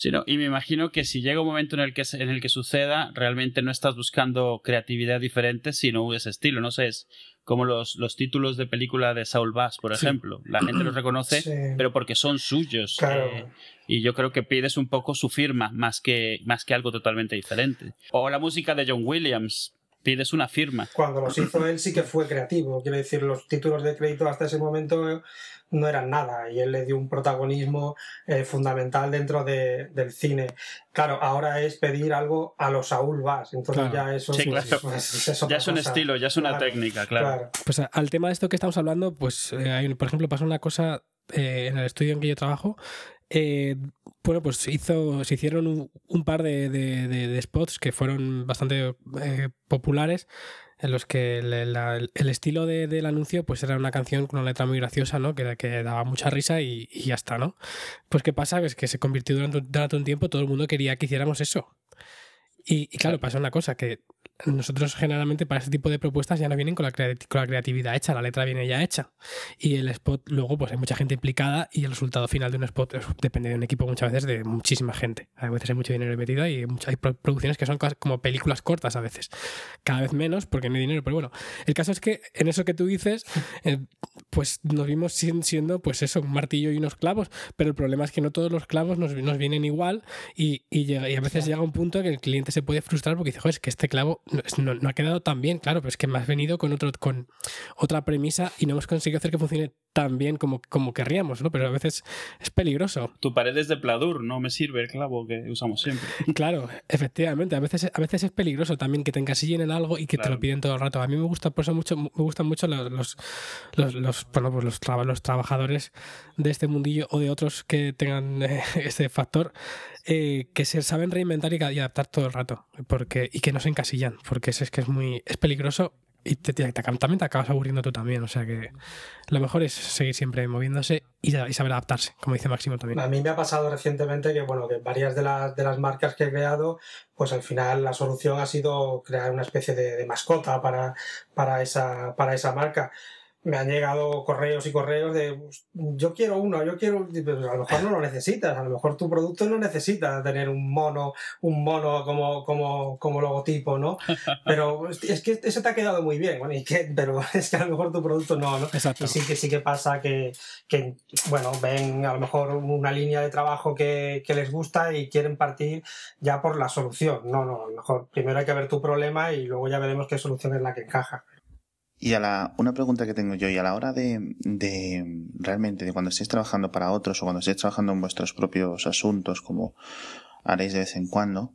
S2: Sí, y me imagino que si llega un momento en el que, en el que suceda, realmente no estás buscando creatividad diferente, sino ese estilo. No sé, es como los, los títulos de película de Saul Bass, por ejemplo. La gente los reconoce, pero porque son suyos. Eh, y yo creo que pides un poco su firma más que, más que algo totalmente diferente. O la música de John Williams, pides una firma.
S4: Cuando los hizo él sí que fue creativo. Quiero decir, los títulos de crédito hasta ese momento no eran nada y él le dio un protagonismo eh, fundamental dentro de, del cine. Claro, ahora es pedir algo a los Saúl Bass, entonces ya eso,
S2: sí, claro. ya es un estilo, ya es una técnica, claro.
S1: Pues al tema de esto que estamos hablando, pues eh, por ejemplo pasa una cosa eh, en el estudio en que yo trabajo. Bueno, pues hizo, se hicieron un, par de, de, spots que fueron bastante populares en los que el, estilo del anuncio pues era una canción con una letra muy graciosa, ¿no? Que, que daba mucha risa y, ya está, ¿no? Pues qué pasa, es que se convirtió durante, durante un tiempo, todo el mundo quería que hiciéramos eso. Y, claro, pasa una cosa, que nosotros generalmente para este tipo de propuestas ya no vienen con la, con la creatividad hecha, la letra viene ya hecha. Y el spot, luego, pues hay mucha gente implicada y el resultado final de un spot depende de un equipo muchas veces de muchísima gente. A veces hay mucho dinero metido y hay producciones que son como películas cortas a veces. Cada vez menos porque no hay dinero, pero bueno. El caso es que en eso que tú dices, eh, pues nos vimos siendo, pues eso, un martillo y unos clavos, pero el problema es que no todos los clavos nos, nos vienen igual y, y, llega, y a veces llega un punto en que el cliente se puede frustrar porque dice, joder, es que este clavo no, ha quedado tan bien, claro, pero es que me has venido con, otro, con otra premisa y no hemos conseguido hacer que funcione tan bien como, como querríamos, ¿no? Pero a veces es peligroso.
S2: Tu pared es de pladur, no me sirve el clavo que usamos siempre.
S1: Claro, efectivamente, a veces, a veces es peligroso también que te encasillen en algo y que te lo piden todo el rato. A mí me gusta, por eso mucho, me gustan mucho los, los, los, bueno, pues los, los trabajadores de este mundillo o de otros que tengan este factor eh, que se saben reinventar y, adaptar todo el rato porque, y que no se encasillan, porque es, es que es muy es peligroso y te, también te acabas aburriendo tú también. O sea que lo mejor es seguir siempre moviéndose y, saber adaptarse, como dice Máximo también.
S4: A mí me ha pasado recientemente que, bueno, que varias de las, de las marcas que he creado, pues al final la solución ha sido crear una especie de, de mascota para, para, esa, para esa marca me han llegado correos y correos de yo quiero uno, yo quiero, pero a lo mejor no lo necesitas, a lo mejor tu producto no necesita tener un mono, un mono como, como, como logotipo, ¿no? Pero es que ese te ha quedado muy bien, bueno, ¿y qué? pero es que a lo mejor tu producto no, ¿no?
S1: Exacto.
S4: Y sí que sí que pasa que, que, bueno, ven a lo mejor una línea de trabajo que, que les gusta y quieren partir ya por la solución. No, no, a lo mejor primero hay que ver tu problema y luego ya veremos qué solución es la que encaja.
S3: Y a la, una pregunta que tengo yo, y a la hora de, de realmente, de cuando estéis trabajando para otros o cuando estéis trabajando en vuestros propios asuntos, como haréis de vez en cuando,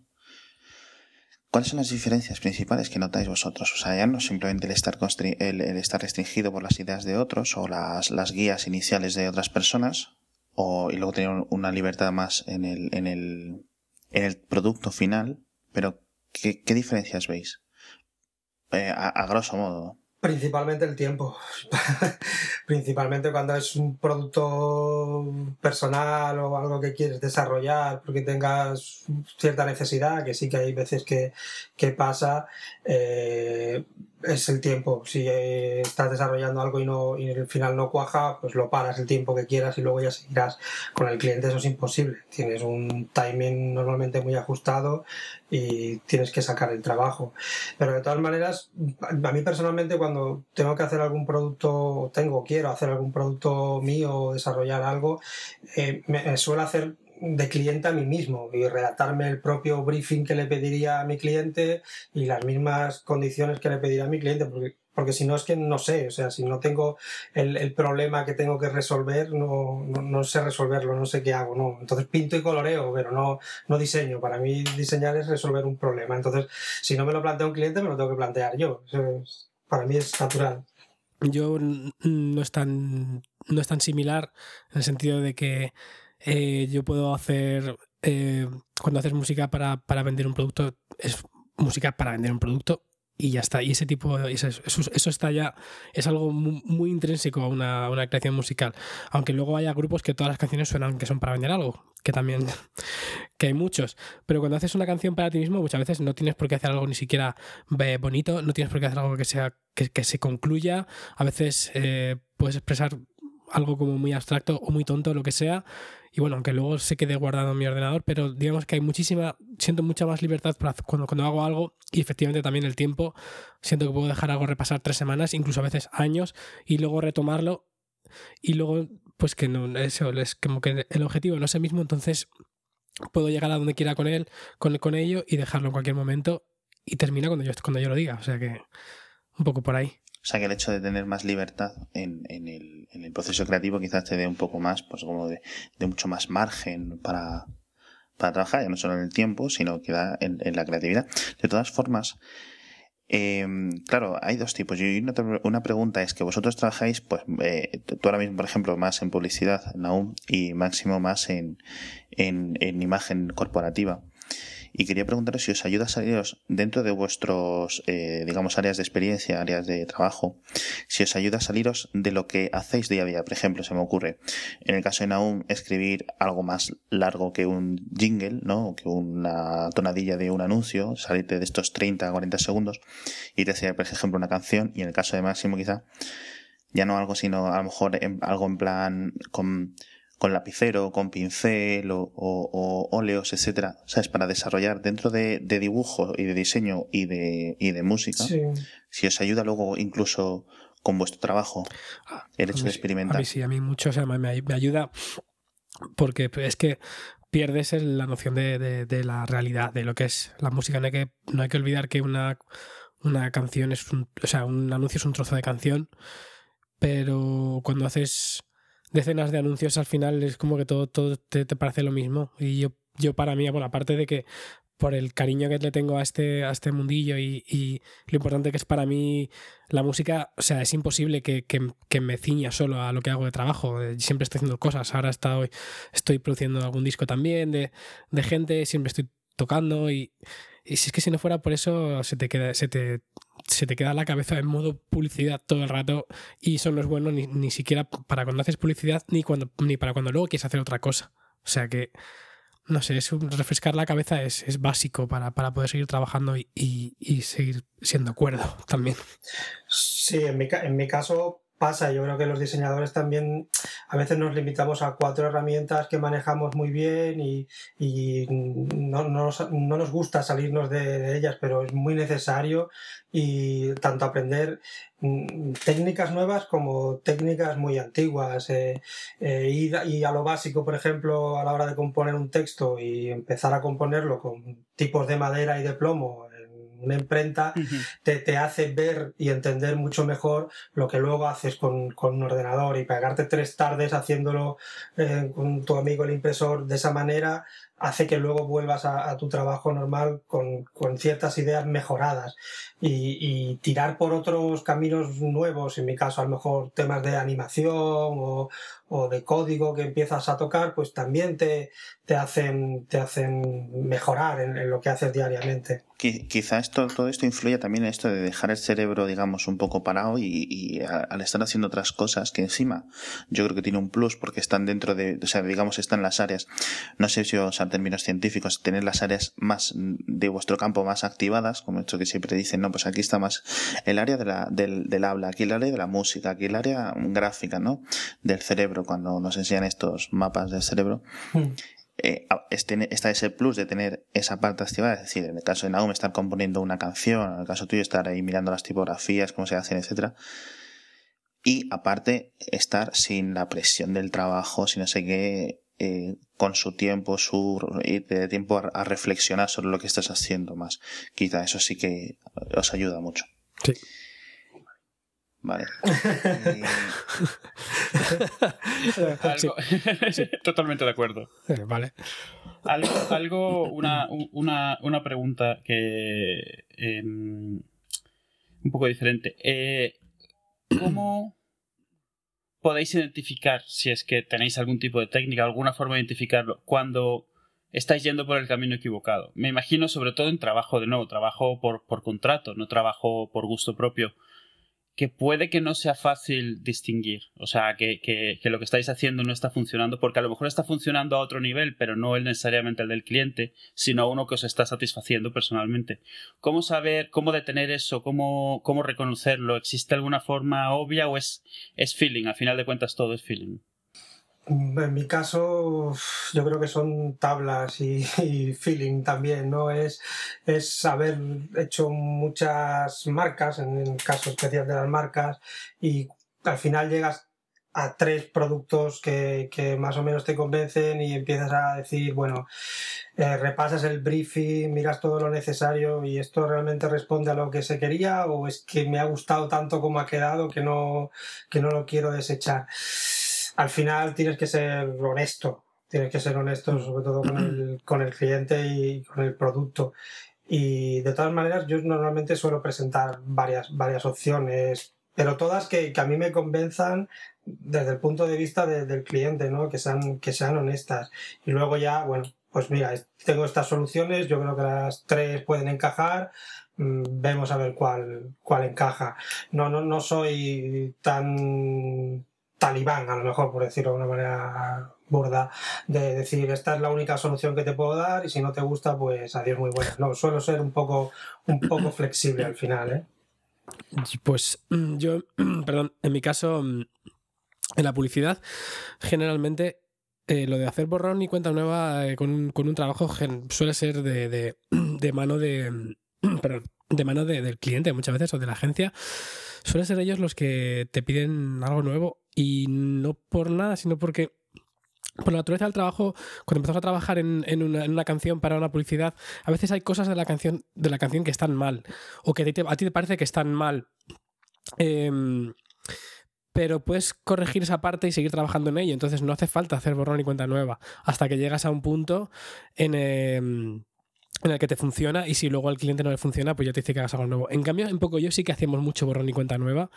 S3: ¿cuáles son las diferencias principales que notáis vosotros? O sea, ya no simplemente el estar, el, el estar restringido por las ideas de otros o las, las guías iniciales de otras personas, o, y luego tener una libertad más en el, en el, en el producto final, pero ¿qué, qué diferencias veis? Eh, a grosso modo.
S4: Principalmente el tiempo. Principalmente cuando es un producto personal o algo que quieres desarrollar porque tengas cierta necesidad, que sí que hay veces que, pasa. Eh, es el tiempo. Si eh, estás desarrollando algo y, no, y al final no cuaja, pues lo paras el tiempo que quieras y luego ya seguirás. Con el cliente eso es imposible. Tienes un timing normalmente muy ajustado y tienes que sacar el trabajo. Pero de todas maneras, a mí personalmente cuando tengo que hacer algún producto, tengo, quiero hacer algún producto mío o desarrollar algo, eh, me suele hacer de cliente a mí mismo y redactarme el propio briefing que le pediría a mi cliente y las mismas condiciones que le pediría a mi cliente, porque, porque si no es que no sé, o sea, si no tengo el, el problema que tengo que resolver, no, no, no, sé resolverlo, no sé qué hago, no. Entonces pinto y coloreo, pero no, no diseño. Para mí diseñar es resolver un problema. Entonces, si no me lo plantea un cliente, me lo tengo que plantear yo. Para mí es natural.
S1: Yo no es tan, no es tan similar en el sentido de que eh, yo puedo hacer, eh, cuando haces música para, para, vender un producto, es música para vender un producto y ya está. Y ese tipo, eso, eso está ya, es algo muy, intrínseco a una, una, creación musical. Aunque luego haya grupos que todas las canciones suenan que son para vender algo, que también, que hay muchos. Pero cuando haces una canción para ti mismo, muchas veces no tienes por qué hacer algo ni siquiera bonito, no tienes por qué hacer algo que sea, que, que se concluya. A veces eh, puedes expresar algo como muy abstracto o muy tonto, lo que sea, y bueno, aunque luego se quede guardado en mi ordenador, pero digamos que hay muchísima, siento mucha más libertad cuando, cuando hago algo y efectivamente también el tiempo, siento que puedo dejar algo repasar tres semanas, incluso a veces años, y luego retomarlo y luego pues que no, eso es como que el objetivo no es el mismo, entonces puedo llegar a donde quiera con él, con, con ello y dejarlo en cualquier momento y termina cuando yo, cuando yo lo diga, o sea que un poco por ahí.
S3: O sea que el hecho de tener más libertad en, el, proceso creativo quizás te dé un poco más, pues como de, mucho más margen para, trabajar, ya no solo en el tiempo, sino que da en, la creatividad. De todas formas, eh, claro, hay dos tipos. Y una, pregunta es que vosotros trabajáis, pues, eh, tú ahora mismo, por ejemplo, más en publicidad, Naum, y Máximo más en imagen corporativa. Y quería preguntaros si os ayuda a saliros dentro de vuestros, eh, digamos, áreas de experiencia, áreas de trabajo, si os ayuda a saliros de lo que hacéis día a día. Por ejemplo, se me ocurre, en el caso de Naum, escribir algo más largo que un jingle, ¿no? Que una tonadilla de un anuncio, salirte de estos 30 a 40 segundos y te hacer, por ejemplo, una canción. Y en el caso de Máximo, quizá, ya no algo, sino a lo mejor en, algo en plan con con lapicero, con pincel o, o, o óleos, etcétera, ¿sabes? Para desarrollar dentro de, de, dibujo y de diseño y de, y de música, sí. si os ayuda luego incluso con vuestro trabajo, ah, el hecho
S1: mí,
S3: de experimentar.
S1: A mí sí, a mí mucho, o sea, me, me ayuda porque es que pierdes la noción de, de, de, la realidad, de lo que es la música. No hay que, no hay que olvidar que una, una canción es un, o sea, un anuncio es un trozo de canción, pero cuando haces decenas de anuncios al final es como que todo, todo te, te, parece lo mismo. Y yo, yo para mí, bueno, aparte de que por el cariño que le tengo a este, a este mundillo y, y lo importante que es para mí la música, o sea, es imposible que, que, me ciña solo a lo que hago de trabajo. Siempre estoy haciendo cosas. Ahora estoy, estoy produciendo algún disco también de, de gente, siempre estoy tocando y, y si es que si no fuera por eso se te queda, se te, se te queda la cabeza en modo publicidad todo el rato y eso no es bueno ni, ni siquiera para cuando haces publicidad ni, cuando, ni para cuando luego quieres hacer otra cosa. O sea que, no sé, es un, refrescar la cabeza es, es básico para, para, poder seguir trabajando y, y, y, seguir siendo cuerdo también.
S4: Sí, en mi, en mi caso pasa. Yo creo que los diseñadores también a veces nos limitamos a cuatro herramientas que manejamos muy bien y, y no, no, no, nos, gusta salirnos de, de, ellas, pero es muy necesario y tanto aprender mm, técnicas nuevas como técnicas muy antiguas. Eh, eh, ir y a lo básico, por ejemplo, a la hora de componer un texto y empezar a componerlo con tipos de madera y de plomo una imprenta uh -huh. te, te, hace ver y entender mucho mejor lo que luego haces con, con un ordenador y pegarte tres tardes haciéndolo eh, con tu amigo el impresor de esa manera hace que luego vuelvas a, tu trabajo normal con, con, ciertas ideas mejoradas y, tirar por otros caminos nuevos, en mi caso a lo mejor temas de animación o, o de código que empiezas a tocar, pues también te, te, hacen, te hacen mejorar en, lo que haces diariamente.
S3: Quizá esto, todo esto influye también en esto de dejar el cerebro, digamos, un poco parado y, y al estar haciendo otras cosas que encima yo creo que tiene un plus porque están dentro de, o sea, digamos, están las áreas. No sé si términos científicos, tener las áreas más de vuestro campo más activadas, como esto que siempre dicen, no, pues aquí está más el área de la, del, del habla, aquí el área de la música, aquí el área gráfica, ¿no? Del cerebro, cuando nos enseñan estos mapas del cerebro.
S4: Hmm.
S3: Eh, está ese plus de tener esa parte activada, es decir, en el caso de Naum estar componiendo una canción, en el caso tuyo estar ahí mirando las tipografías, cómo se hacen, etcétera. Y aparte, estar sin la presión del trabajo, sin no sé qué, eh, con su tiempo, su de tiempo a, reflexionar sobre lo que estás haciendo más. Quizá eso sí que os ayuda mucho.
S1: Sí.
S3: Vale.
S2: Totalmente de acuerdo.
S1: Eh, vale.
S2: Algo, algo una, una, una, pregunta que em, un poco diferente. Eh, ¿Cómo podéis identificar, si es que tenéis algún tipo de técnica, alguna forma de identificarlo, cuando estáis yendo por el camino equivocado? Me imagino sobre todo en trabajo, de nuevo, trabajo por, por contrato, no trabajo por gusto propio que puede que no sea fácil distinguir. O sea, que, que, que, lo que estáis haciendo no está funcionando, porque a lo mejor está funcionando a otro nivel, pero no necesariamente el del cliente, sino uno que os está satisfaciendo personalmente. ¿Cómo saber, cómo detener eso? ¿Cómo, cómo reconocerlo? ¿Existe alguna forma obvia o es, es feeling? Al final de cuentas todo es feeling.
S4: En mi caso, yo creo que son tablas y, feeling también, ¿no? Es, es haber hecho muchas marcas, en el caso especial de las marcas, y al final llegas a tres productos que, que más o menos te convencen y empiezas a decir, bueno, eh, repasas el briefing, miras todo lo necesario y esto realmente responde a lo que se quería o es que me ha gustado tanto como ha quedado que no, que no lo quiero desechar al final tienes que ser honesto, tienes que ser honesto sobre todo con el, con el cliente y con el producto. Y de todas maneras, yo normalmente suelo presentar varias, varias opciones, pero todas que, que a mí me convenzan desde el punto de vista del cliente, ¿no? Que sean, que sean honestas. Y luego ya, bueno, pues mira, tengo estas soluciones, yo creo que las tres pueden encajar, mm, vemos a ver cuál, cuál encaja. No, no, no soy tan talibán, a lo mejor, por decirlo de una manera burda, de decir esta es la única solución que te puedo dar y si no te gusta, pues adiós muy buena. No, suelo ser un poco, un poco flexible al final, ¿eh?
S1: Pues mm, yo, perdón, en mi caso, mm, en la publicidad, generalmente eh, lo de hacer borrón y cuenta nueva eh, con, un, con, un, trabajo suele ser de, de, de mano de, perdón, de mano del cliente muchas veces o de la agencia. Suelen ser ellos los que te piden algo nuevo y no por nada, sino porque por la naturaleza del trabajo, cuando empezamos a trabajar en, una, canción para una publicidad, a veces hay cosas de la canción, de la canción que están mal. O que a ti te, parece que están mal. Eh, pero puedes corregir esa parte y seguir trabajando en ello. Entonces no hace falta hacer borrón y cuenta nueva. Hasta que llegas a un punto en. Eh, en el que te funciona y si luego al cliente no le funciona, pues ya te dice que hagas algo nuevo. En cambio, en poco yo sí que hacíamos mucho borrón y cuenta nueva,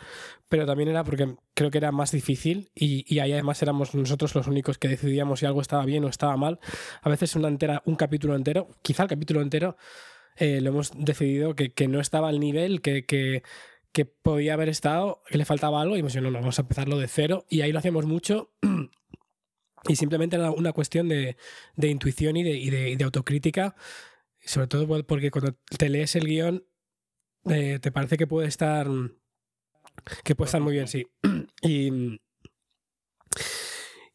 S1: pero también era porque creo que era más difícil y, y ahí además éramos nosotros los únicos que decidíamos si algo estaba bien o estaba mal. A veces una entera, un capítulo entero, quizá el capítulo entero, eh, lo hemos decidido que, que, no estaba al nivel, que, que, que, podía haber estado, que le faltaba algo y hemos dicho, no, no, vamos a empezarlo de cero y ahí lo hacíamos mucho. Y simplemente era una cuestión de, de intuición y de, y de, de autocrítica sobre todo porque cuando te lees el guion, eh, te parece que puede estar. que puede estar muy bien, sí. y.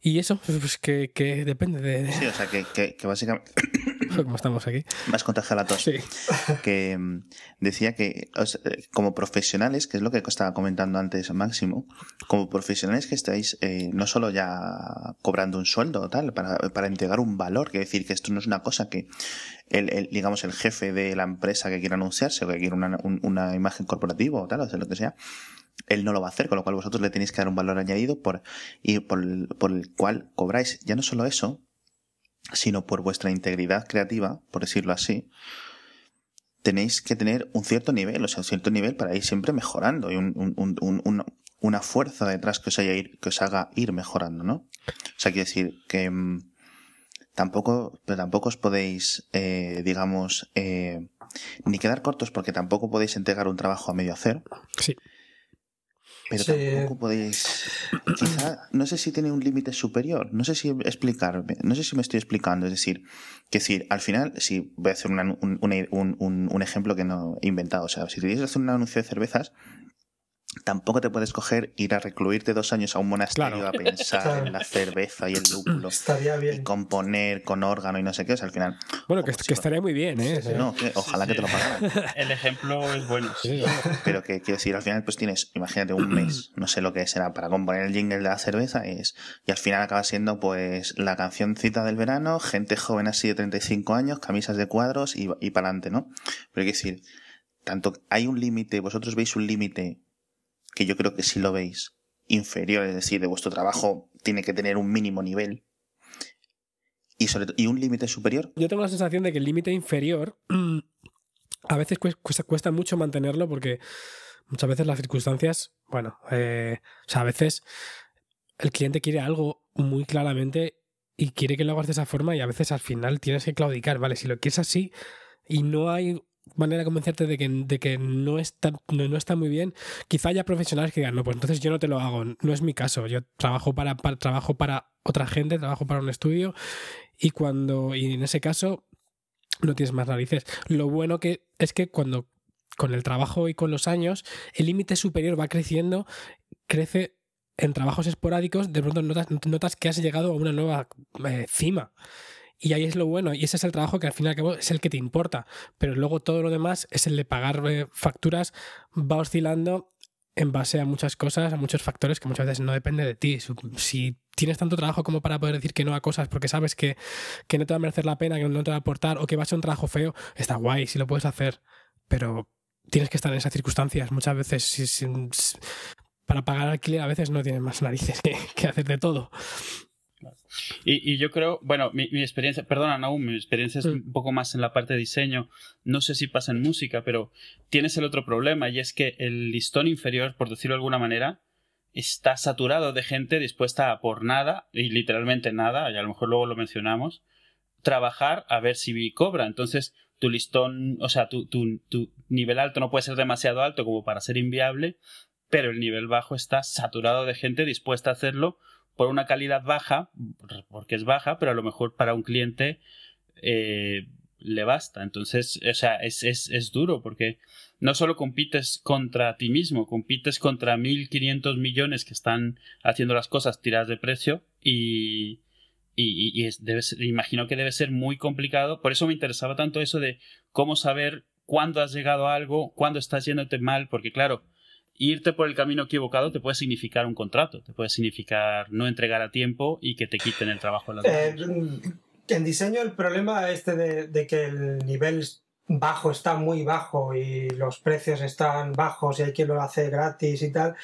S1: Y eso, pues que, que depende de.
S3: Sí, o sea, que, que básicamente.
S1: Como estamos aquí.
S3: Más contagiar la tos.
S1: Sí.
S3: Que mm, decía que, como profesionales, que es lo que estaba comentando antes Máximo, como profesionales que estáis eh, no solo ya cobrando un sueldo o tal, para, para entregar un valor, que decir que esto no es una cosa que el, el, digamos, el jefe de la empresa que quiera anunciarse o que quiera una, un, una imagen corporativa o tal, o sea, lo que sea, él no lo va a hacer, con lo cual vosotros le tenéis que dar un valor añadido por, y por, por el cual cobráis ya no solo eso, sino por vuestra integridad creativa, por decirlo así, tenéis que tener un cierto nivel, o sea, un cierto nivel para ir siempre mejorando y un, un, un, una fuerza detrás que os, haya ir, que os haga ir mejorando, ¿no? O sea, quiero decir que mmm, tampoco, pero tampoco os podéis, eh, digamos, eh, ni quedar cortos porque tampoco podéis entregar un trabajo a medio hacer.
S1: Sí.
S3: Pero tampoco podéis. Quizá, no sé si tiene un límite superior. No sé si explicarme. No sé si me estoy explicando. Es decir, que decir, al final, si voy a hacer un, un, un, ejemplo que no he inventado. O sea, si tienes que hacer un anuncio de cervezas, tampoco te puedes coger, ir a recluirte dos años a un monasterio a pensar en la cerveza y el lúpulo.
S4: Estaría bien.
S3: Y componer con órgano y no sé qué. O sea, al final.
S1: Bueno, que, estaría muy bien, ¿eh?
S3: No, ojalá que te lo pagaran.
S2: El ejemplo es bueno.
S3: Pero que quiero decir, al final, pues tienes, imagínate, un mes, no sé lo que será, para componer el jingle de la cerveza es, y al final acaba siendo, pues, la cancióncita del verano, gente joven así de 35 años, camisas de cuadros y, y para adelante, ¿no? Pero hay que decir, tanto hay un límite, vosotros veis un límite que yo creo que si lo veis, inferior, es decir, de vuestro trabajo tiene que tener un mínimo nivel. Y, un límite superior.
S1: Yo tengo la sensación de que el límite inferior a veces cuesta, cuesta, mucho mantenerlo porque muchas veces las circunstancias, bueno, eh, o sea, a veces el cliente quiere algo muy claramente y quiere que lo hagas de esa forma y a veces al final tienes que claudicar, ¿vale? Si lo quieres así y no hay manera de convencerte de que, de que no, está, no, está muy bien, quizá haya profesionales que digan, no, pues entonces yo no te lo hago, no es mi caso, yo trabajo para, trabajo para otra gente, trabajo para un estudio y cuando, y en ese caso, no tienes más narices. Lo bueno que es que cuando con el trabajo y con los años, el límite superior va creciendo, crece en trabajos esporádicos, de pronto notas, notas que has llegado a una nueva eh, cima. Y ahí es lo bueno, y ese es el trabajo que al fin y es el que te importa. Pero luego todo lo demás es el de pagar eh, facturas, va oscilando en base a muchas cosas, a muchos factores que muchas veces no depende de ti. Si tienes tanto trabajo como para poder decir que no a cosas porque sabes que, que no te va a merecer la pena, que no te va a aportar o que va a ser un trabajo feo, está guay, si lo puedes hacer. Pero tienes que estar en esas circunstancias. Muchas veces, para pagar alquiler, a veces no tienes más narices que hacer de todo.
S2: Y, yo creo, bueno, mi, experiencia, perdona, no, mi experiencia es un poco más en la parte de diseño. No sé si pasa en música, pero tienes el otro problema y es que el listón inferior, por decirlo de alguna manera, está saturado de gente dispuesta a por nada, y literalmente nada, y a lo mejor luego lo mencionamos, trabajar a ver si cobra. Entonces, tu listón, o sea, tu, tu, tu nivel alto no puede ser demasiado alto como para ser inviable, pero el nivel bajo está saturado de gente dispuesta a hacerlo por una calidad baja, porque es baja, pero a lo mejor para un cliente eh, le basta. Entonces, o sea, es, es, es, duro porque no solo compites contra ti mismo, compites contra 1.500 millones que están haciendo las cosas tiradas de precio y, y, es, imagino que debe ser muy complicado. Por eso me interesaba tanto eso de cómo saber cuándo has llegado a algo, cuándo estás yéndote mal, porque claro, irte por el camino equivocado te puede significar un contrato, te puede significar no entregar a tiempo y que te quiten el trabajo.
S4: Eh, en diseño el problema este de, que el nivel bajo está muy bajo y los precios están bajos y hay quien lo hace gratis y tal.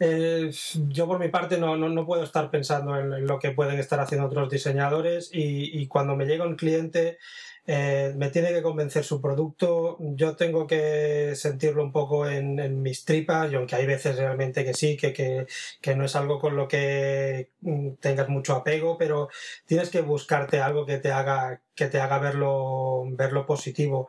S4: Eh, yo por mi parte no, no, puedo estar pensando en, lo que pueden estar haciendo otros diseñadores y, y cuando me llega un cliente eh, me tiene que convencer su producto, yo tengo que sentirlo un poco en, mis tripas, y aunque hay veces realmente que sí, que, que, que, no es algo con lo que mm, tengas mucho apego, pero tienes que buscarte algo que te haga, que te haga verlo, verlo positivo.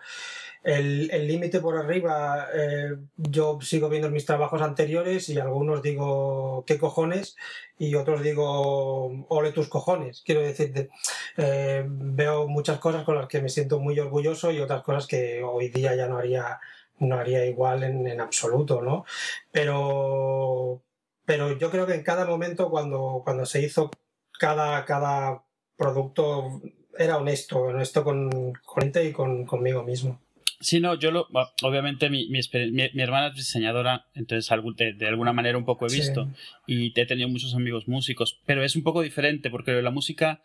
S4: El límite por arriba, eh, yo sigo viendo mis trabajos anteriores y algunos digo, ¿qué cojones? Y otros digo, ole tus cojones. Quiero decir, eh, veo muchas cosas con las que me siento muy orgulloso y otras cosas que hoy día ya no haría, no haría igual en, en absoluto, ¿no? Pero, pero yo creo que en cada momento cuando, cuando se hizo cada, cada producto era honesto, honesto con, con y con, conmigo mismo.
S2: Sí, no, yo lo. Obviamente, mi, mi, mi, hermana es diseñadora, entonces de, de, alguna manera un poco he visto. Y he tenido muchos amigos músicos, pero es un poco diferente porque la música,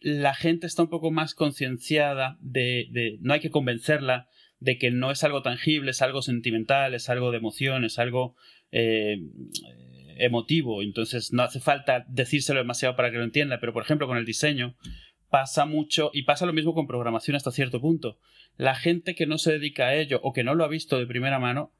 S2: la gente está un poco más concienciada de, de. No hay que convencerla de que no es algo tangible, es algo sentimental, es algo de emoción, es algo eh, emotivo. Entonces, no hace falta decírselo demasiado para que lo entienda, pero por ejemplo, con el diseño pasa mucho y pasa lo mismo con programación hasta cierto punto la gente que no se dedica a ello o que no lo ha visto de primera mano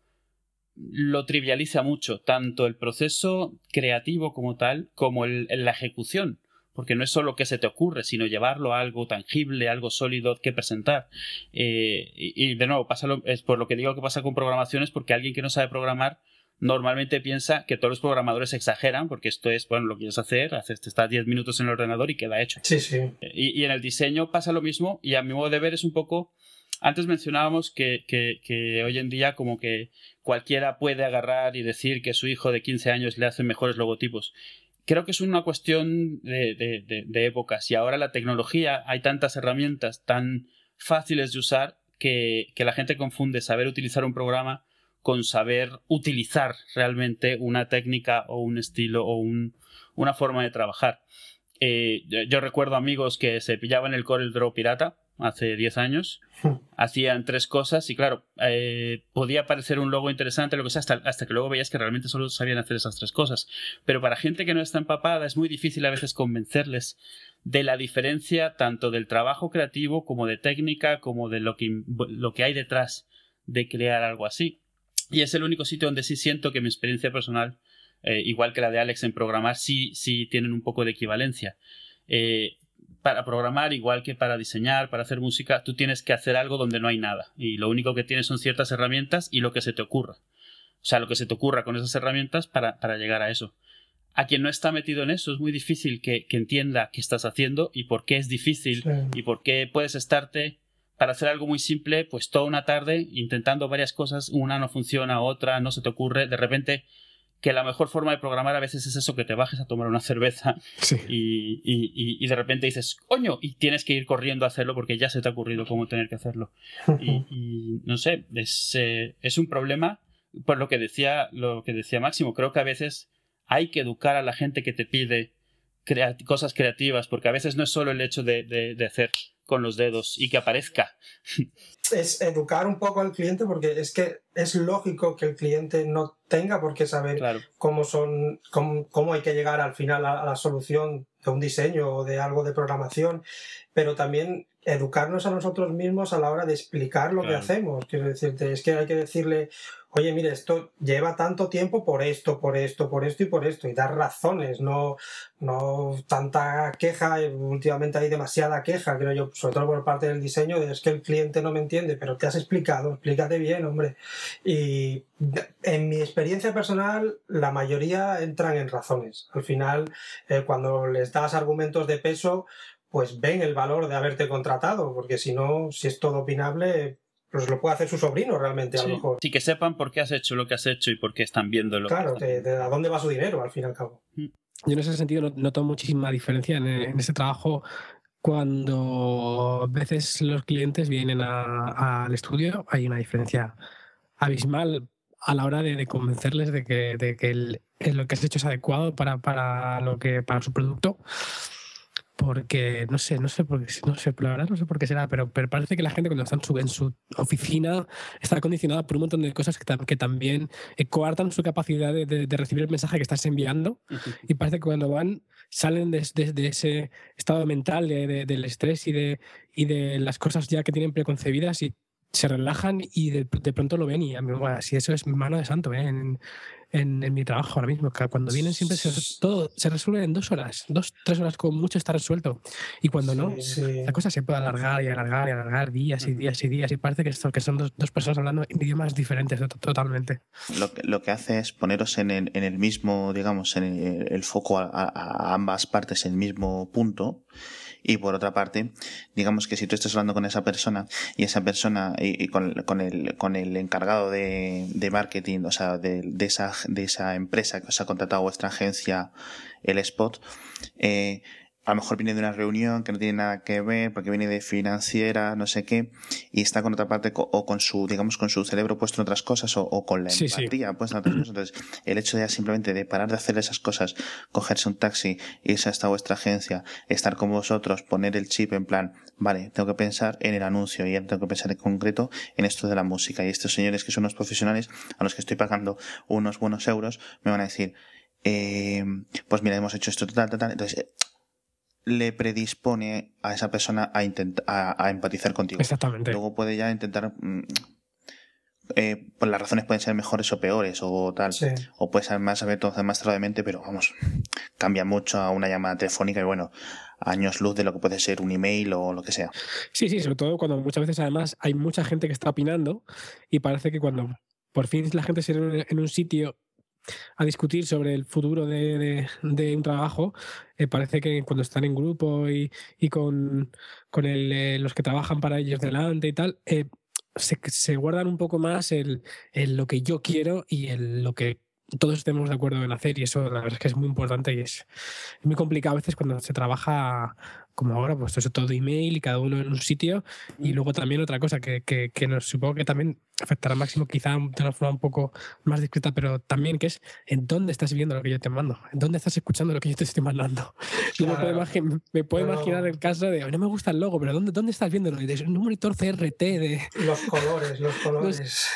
S2: lo trivializa mucho, tanto el proceso creativo como tal, como el, la ejecución, porque no es solo que se te ocurre, sino llevarlo a algo tangible, algo sólido que presentar. Eh, y, de nuevo, pasa es por lo que digo que pasa con programación, es porque alguien que no sabe programar normalmente piensa que todos los programadores exageran porque esto es, bueno, lo quieres hacer, haces, te estás 10 minutos en el ordenador y queda hecho.
S4: Sí, sí.
S2: Y, y, en el diseño pasa lo mismo y a mi modo de ver es un poco... Antes mencionábamos que, que, hoy en día como que cualquiera puede agarrar y decir que su hijo de 15 años le hace mejores logotipos creo que es una cuestión de, de, de, épocas y ahora la tecnología, hay tantas herramientas tan fáciles de usar que, que, la gente confunde saber utilizar un programa con saber utilizar realmente una técnica o un estilo o un, una forma de trabajar. Eh, yo, recuerdo amigos que se pillaban el Corel Draw pirata hace 10 años, hmm. hacían tres cosas y claro, eh, podía parecer un logo interesante, lo que sea, hasta, hasta, que luego veías que realmente solo sabían hacer esas tres cosas. Pero para gente que no está empapada es muy difícil a veces convencerles de la diferencia tanto del trabajo creativo como de técnica, como de lo que, lo que hay detrás de crear algo así. Y es el único sitio donde sí siento que mi experiencia personal, eh, igual que la de Alex en programar, sí, sí tienen un poco de equivalencia. Eh, para programar, igual que para diseñar, para hacer música, tú tienes que hacer algo donde no hay nada. Y lo único que tienes son ciertas herramientas y lo que se te ocurra. O sea, lo que se te ocurra con esas herramientas para, para llegar a eso. A quien no está metido en eso es muy difícil que, que entienda qué estás haciendo y por qué es difícil y por qué puedes estarte para hacer algo muy simple, pues toda una tarde intentando varias cosas, una no funciona, otra no se te ocurre, de repente que la mejor forma de programar a veces es eso, que te bajes a tomar una cerveza y, y, y, de repente dices, coño, y tienes que ir corriendo a hacerlo porque ya se te ha ocurrido cómo tener que hacerlo. y, no sé, es, eh, es un problema, por lo que, decía, lo que decía Máximo, creo que a veces hay que educar a la gente que te pide cosas creativas, porque a veces no es solo el hecho de, de, de hacer con los dedos y que aparezca.
S4: Es educar un poco al cliente porque es que es lógico que el cliente no tenga por qué saber cómo son, cómo, cómo, hay que llegar al final a, la solución de un diseño o de algo de programación, pero también educarnos a nosotros mismos a la hora de explicar lo que hacemos. Quiero decirte, es que hay que decirle, oye, mire, esto lleva tanto tiempo por esto, por esto, por esto y por esto, y dar razones, no, no tanta queja, últimamente hay demasiada queja, creo yo, sobre todo por parte del diseño, es que el cliente no me entiende, pero te has explicado, explícate bien, hombre. Y en mi experiencia personal, la mayoría entran en razones. Al final, eh, cuando les das argumentos de peso, pues ven el valor de haberte contratado, porque si no, si es todo opinable, pues lo puede hacer su sobrino realmente, a lo mejor.
S2: Sí, que sepan por qué has hecho lo que has hecho y por qué están viendo lo
S4: claro,
S2: que
S4: de, a dónde va su dinero, al fin y al cabo. Mm.
S1: Yo en ese sentido noto muchísima diferencia en, en ese trabajo cuando a veces los clientes vienen al estudio, hay una diferencia abismal a la hora de, convencerles de que, de que lo que has hecho es adecuado para, para, lo que, para su producto porque no sé, no sé por qué, no sé, la verdad no sé por qué será, pero, pero parece que la gente cuando está en su, en su oficina está condicionada por un montón de cosas que, que también eh, coartan su capacidad de, de, recibir el mensaje que estás enviando y parece que cuando van salen desde de, ese estado mental del estrés y de, y de las cosas ya que tienen preconcebidas y se relajan y de, pronto lo ven y a mí, bueno, si eso es mano de santo ¿eh? en, en, mi trabajo ahora mismo. Cuando vienen siempre todo se resuelve en dos horas, dos, tres horas como mucho está resuelto. Y cuando no, la cosa se puede alargar y alargar y alargar días y días y días. Y parece que, esto, que son dos, dos personas hablando idiomas diferentes totalmente.
S3: Lo que, lo que hace es poneros en el, en el mismo, digamos, en el, foco a, a, ambas partes, en el mismo punto y por otra parte, digamos que si tú estás hablando con esa persona y esa persona y, con, con, el, con el encargado de, de marketing, o sea, de, de, esa, de esa empresa que os ha contratado vuestra agencia, el spot, eh, a lo mejor viene de una reunión que no tiene nada que ver porque viene de financiera, no sé qué, y está con otra parte o con su, digamos, con su cerebro puesto en otras cosas o, con la empatía puesta en otras cosas. Entonces, el hecho de simplemente de parar de hacer esas cosas, cogerse un taxi, irse hasta vuestra agencia, estar con vosotros, poner el chip en plan, vale, tengo que pensar en el anuncio y tengo que pensar en concreto en esto de la música. Y estos señores que son unos profesionales a los que estoy pagando unos buenos euros me van a decir, eh, pues mira, hemos hecho esto, tal, tal, tal. Entonces, le predispone a esa persona a, intentar, a, empatizar contigo.
S1: Exactamente.
S3: Luego puede ya intentar... Mm, eh, pues las razones pueden ser mejores o peores o tal. O puede ser más abierto más tardemente, pero vamos, cambia mucho a una llamada telefónica y bueno, años luz de lo que puede ser un email o lo que sea.
S1: Sí, sí, sobre todo cuando muchas veces además hay mucha gente que está opinando y parece que cuando por fin la gente se en un sitio a discutir sobre el futuro de, un trabajo, eh, parece que cuando están en grupo y, con, con eh, los que trabajan para ellos delante y tal, eh, se, se, guardan un poco más el, lo que yo quiero y el, lo que todos estemos de acuerdo en hacer. Y eso la verdad es que es muy importante y es, muy complicado a veces cuando se trabaja como ahora, pues eso todo email y cada uno en un sitio. Y luego también otra cosa que, que, que nos, supongo que también afectará a Máximo, quizá de una forma un poco más discreta, pero también que es en dónde estás viendo lo que yo te mando, en dónde estás escuchando lo que yo te estoy mandando. Yo me, puedo, imaginar el caso de, no me gusta el logo, pero ¿dónde, dónde estás viéndolo? De un monitor CRT de...
S4: Los colores, los colores.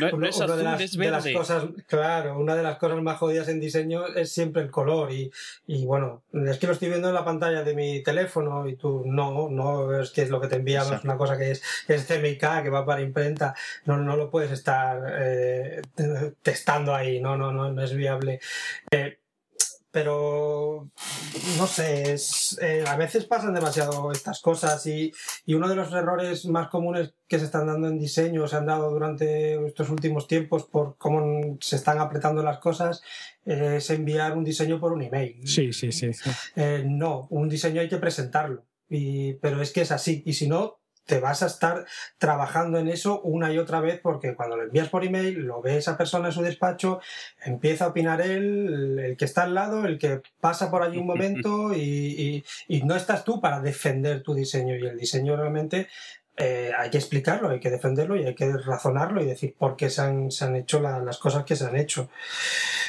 S2: no, es azul, es verde.
S4: las cosas, claro, una de las cosas más jodidas en diseño es siempre el color y, y bueno, es que lo estoy viendo en la pantalla de mi teléfono y tú no, no es que es lo que te enviamos, es una cosa que es, es CMYK, que va para imprenta, no, no lo puedes estar eh, testando ahí, no, no, no, no es viable. Eh, pero no sé, es, eh, a veces pasan demasiado estas cosas y, y, uno de los errores más comunes que se están dando en diseño, se han dado durante estos últimos tiempos por cómo se están apretando las cosas, es enviar un diseño por un email.
S1: Sí, sí, sí.
S4: Eh, no, un diseño hay que presentarlo. Y, pero es que es así. Y si no, te vas a estar trabajando en eso una y otra vez porque cuando lo envías por email, lo ve esa persona en su despacho, empieza a opinar él, el que está al lado, el que pasa por allí un momento y, y, y no estás tú para defender tu diseño. Y el diseño realmente eh, hay que explicarlo, hay que defenderlo y hay que razonarlo y decir por qué se han, se han hecho las cosas que se han hecho.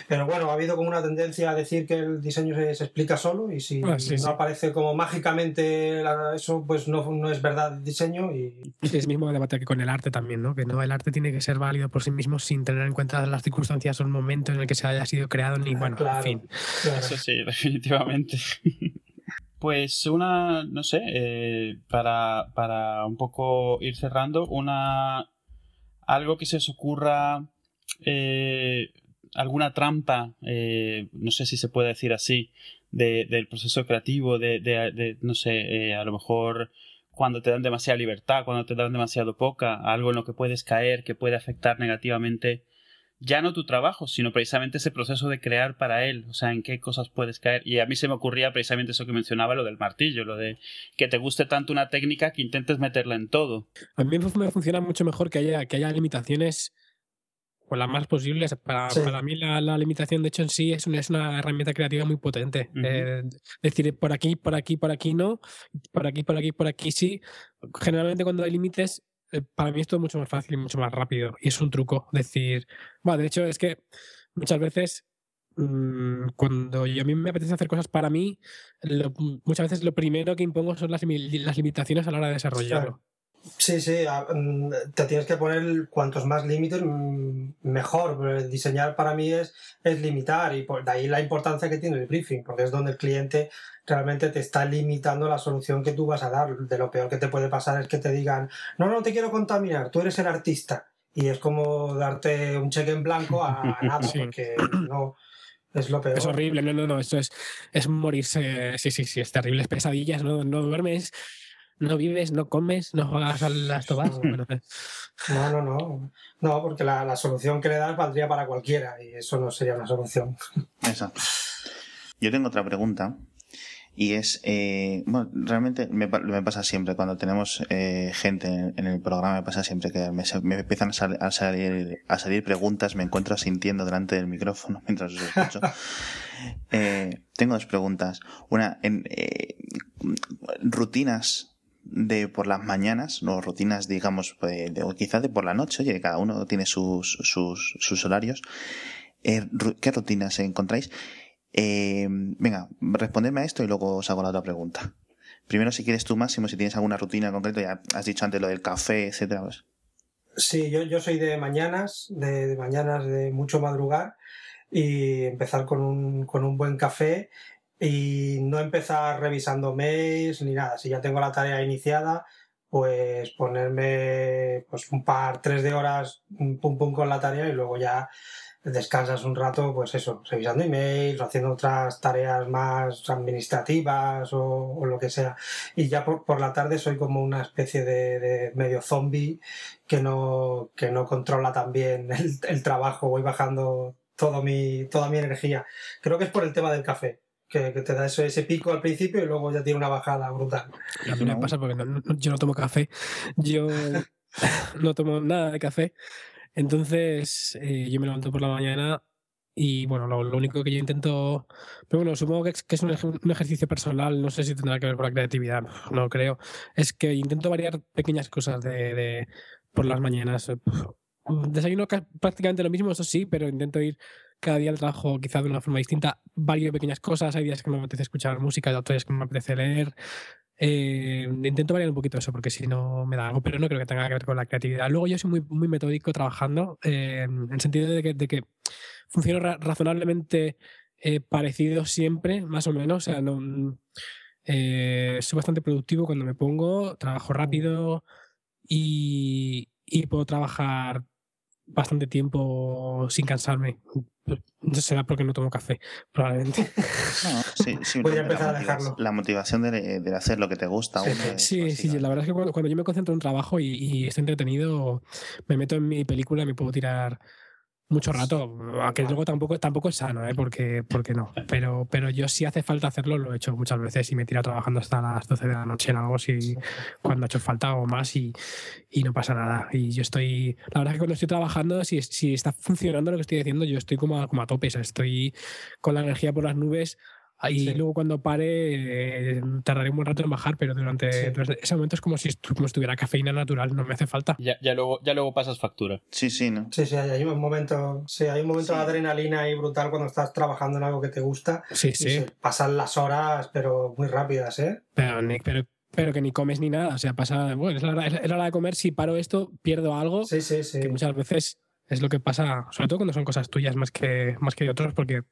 S4: Pero bueno, ha habido como una tendencia a decir que el diseño se, explica solo y si ah, no aparece como mágicamente eso, pues no, no, es verdad el diseño. Y...
S1: Es el mismo debate que con el arte también, ¿no? Que no el arte tiene que ser válido por sí mismo sin tener en cuenta las circunstancias o el momento en el que se haya sido creado, ni bueno, en fin.
S2: Eso sí, definitivamente. Pues una, no sé, eh, para, para un poco ir cerrando, una algo que se os ocurra, eh, alguna trampa, eh, no sé si se puede decir así, de, del proceso creativo, de, de, no sé, a lo mejor cuando te dan demasiada libertad, cuando te dan demasiado poca, algo en lo que puedes caer, que puede afectar negativamente ya no tu trabajo, sino precisamente ese proceso de crear para él, o sea, en qué cosas puedes caer. Y a mí se me ocurría precisamente eso que mencionaba, lo del martillo, lo de que te guste tanto una técnica que intentes meterla en todo.
S1: A mí me funciona mucho mejor que haya, que haya limitaciones o las más posibles. Para, para mí la, limitación, de hecho, en sí es una, es una herramienta creativa muy potente. Eh, decir, por aquí, por aquí, por aquí no, por aquí, por aquí, por aquí sí. Generalmente cuando hay límites para mí esto es mucho más fácil y mucho más rápido. Y es un truco. Decir, bueno, de hecho es que muchas veces mm, cuando yo, a mí me apetece hacer cosas para mí, muchas veces lo primero que impongo son las limitaciones a la hora de desarrollarlo.
S4: Sí, sí, mm, te tienes que poner cuantos más límites mm, mejor. Diseñar para mí es, es limitar y por de ahí la importancia que tiene el briefing, porque es donde el cliente realmente te está limitando la solución que tú vas a dar. De lo peor que te puede pasar es que te digan, no, no te quiero contaminar, tú eres el artista. Y es como darte un cheque en blanco a, nada, porque no, es lo peor.
S1: Es horrible, no, no, no, eso es, es morirse, sí, sí, sí, es terrible, es pesadillas, no, no duermes no vives, no comes, no juegas a las tobadas.
S4: no, no, no. No, porque la, solución que le das valdría para cualquiera y eso no sería una solución.
S3: Exacto. Yo tengo otra pregunta y es, eh, bueno, realmente me, pasa siempre, cuando tenemos eh, gente en, el programa, me pasa siempre que me, empiezan a, salir, a salir preguntas, me encuentro sintiendo delante del micrófono mientras os escucho. Eh, tengo dos preguntas. Una, en rutinas de por las mañanas, no rutinas, digamos, pues, de, o quizás de por la noche, oye, cada uno tiene sus, sus, sus horarios. Eh, ¿Qué rutinas encontráis? Eh, venga, respondedme a esto y luego os hago la otra pregunta. Primero, si quieres tú, Máximo, si tienes alguna rutina concreta, ya has dicho antes lo del café, etcétera. Pues.
S4: Sí, yo, yo soy de mañanas, de, de, mañanas de mucho madrugar y empezar con un, con un buen café y no empezar revisando mails ni nada. Si ya tengo la tarea iniciada, pues ponerme pues un par, tres de horas, pum pum con la tarea y luego ya descansas un rato, pues eso, revisando emails o haciendo otras tareas más administrativas o, lo que sea. Y ya por, por, la tarde soy como una especie de, medio zombie que no, que no controla tan bien el, el trabajo. Voy bajando todo mi, toda mi energía. Creo que es por el tema del café. Que, te da ese, ese pico al principio y luego ya tiene una bajada brutal.
S1: A mí me pasa porque yo no tomo café. Yo no tomo nada de café. Entonces, eh, yo me levanto por la mañana y bueno, lo, único que yo intento. Pero bueno, supongo que es, que es un, ejercicio personal, no sé si tendrá que ver con la creatividad, no creo. Es que intento variar pequeñas cosas de, de por las mañanas. Desayuno prácticamente lo mismo, eso sí, pero intento ir cada día trabajo quizá de una forma distinta, varias pequeñas cosas. Hay días que me apetece escuchar música, y otros días que me apetece leer. Eh, intento variar un poquito eso porque si no me da algo, pero no creo que tenga que ver con la creatividad. Luego yo soy muy, muy metódico trabajando, eh, en el sentido de que, de que funciono razonablemente eh, parecido siempre, más o menos. O sea, no, soy bastante productivo cuando me pongo, trabajo rápido y, y puedo trabajar bastante tiempo sin cansarme. Será porque no tomo café, probablemente.
S3: No, sí, Voy a empezar a dejarlo. La motivación de, de, hacer lo que te gusta.
S1: Sí, sí, la verdad es que cuando, yo me concentro en un trabajo y, y, estoy entretenido, me meto en mi película y me puedo tirar mucho rato, aunque luego tampoco, tampoco es sano, ¿eh? porque, porque no. Pero, pero yo si hace falta hacerlo, lo he hecho muchas veces y me he tirado trabajando hasta las 12 de la noche en algo si, cuando ha hecho falta o más y, y, no pasa nada. Y yo estoy, la verdad es que cuando estoy trabajando, si, si está funcionando lo que estoy haciendo, yo estoy como a, como a tope, estoy con la energía por las nubes y luego cuando pare, eh, tardaré un buen rato en bajar, pero durante, ese momento es como si, como estuviera cafeína natural, no me hace falta.
S2: Ya, ya, luego, ya luego pasas factura.
S3: Sí, sí, ¿no?
S4: Sí, sí, hay un momento, sí, hay un momento de adrenalina ahí brutal cuando estás trabajando en algo que te gusta.
S1: Sí, sí.
S4: pasan las horas, pero muy rápidas, ¿eh?
S1: Pero, pero, pero que ni comes ni nada. O sea, pasa. Bueno, es la, hora, es la hora de comer. Si paro esto, pierdo algo.
S4: Sí, sí, sí.
S1: Que muchas veces es lo que pasa, sobre todo cuando son cosas tuyas más que, más que de otros, porque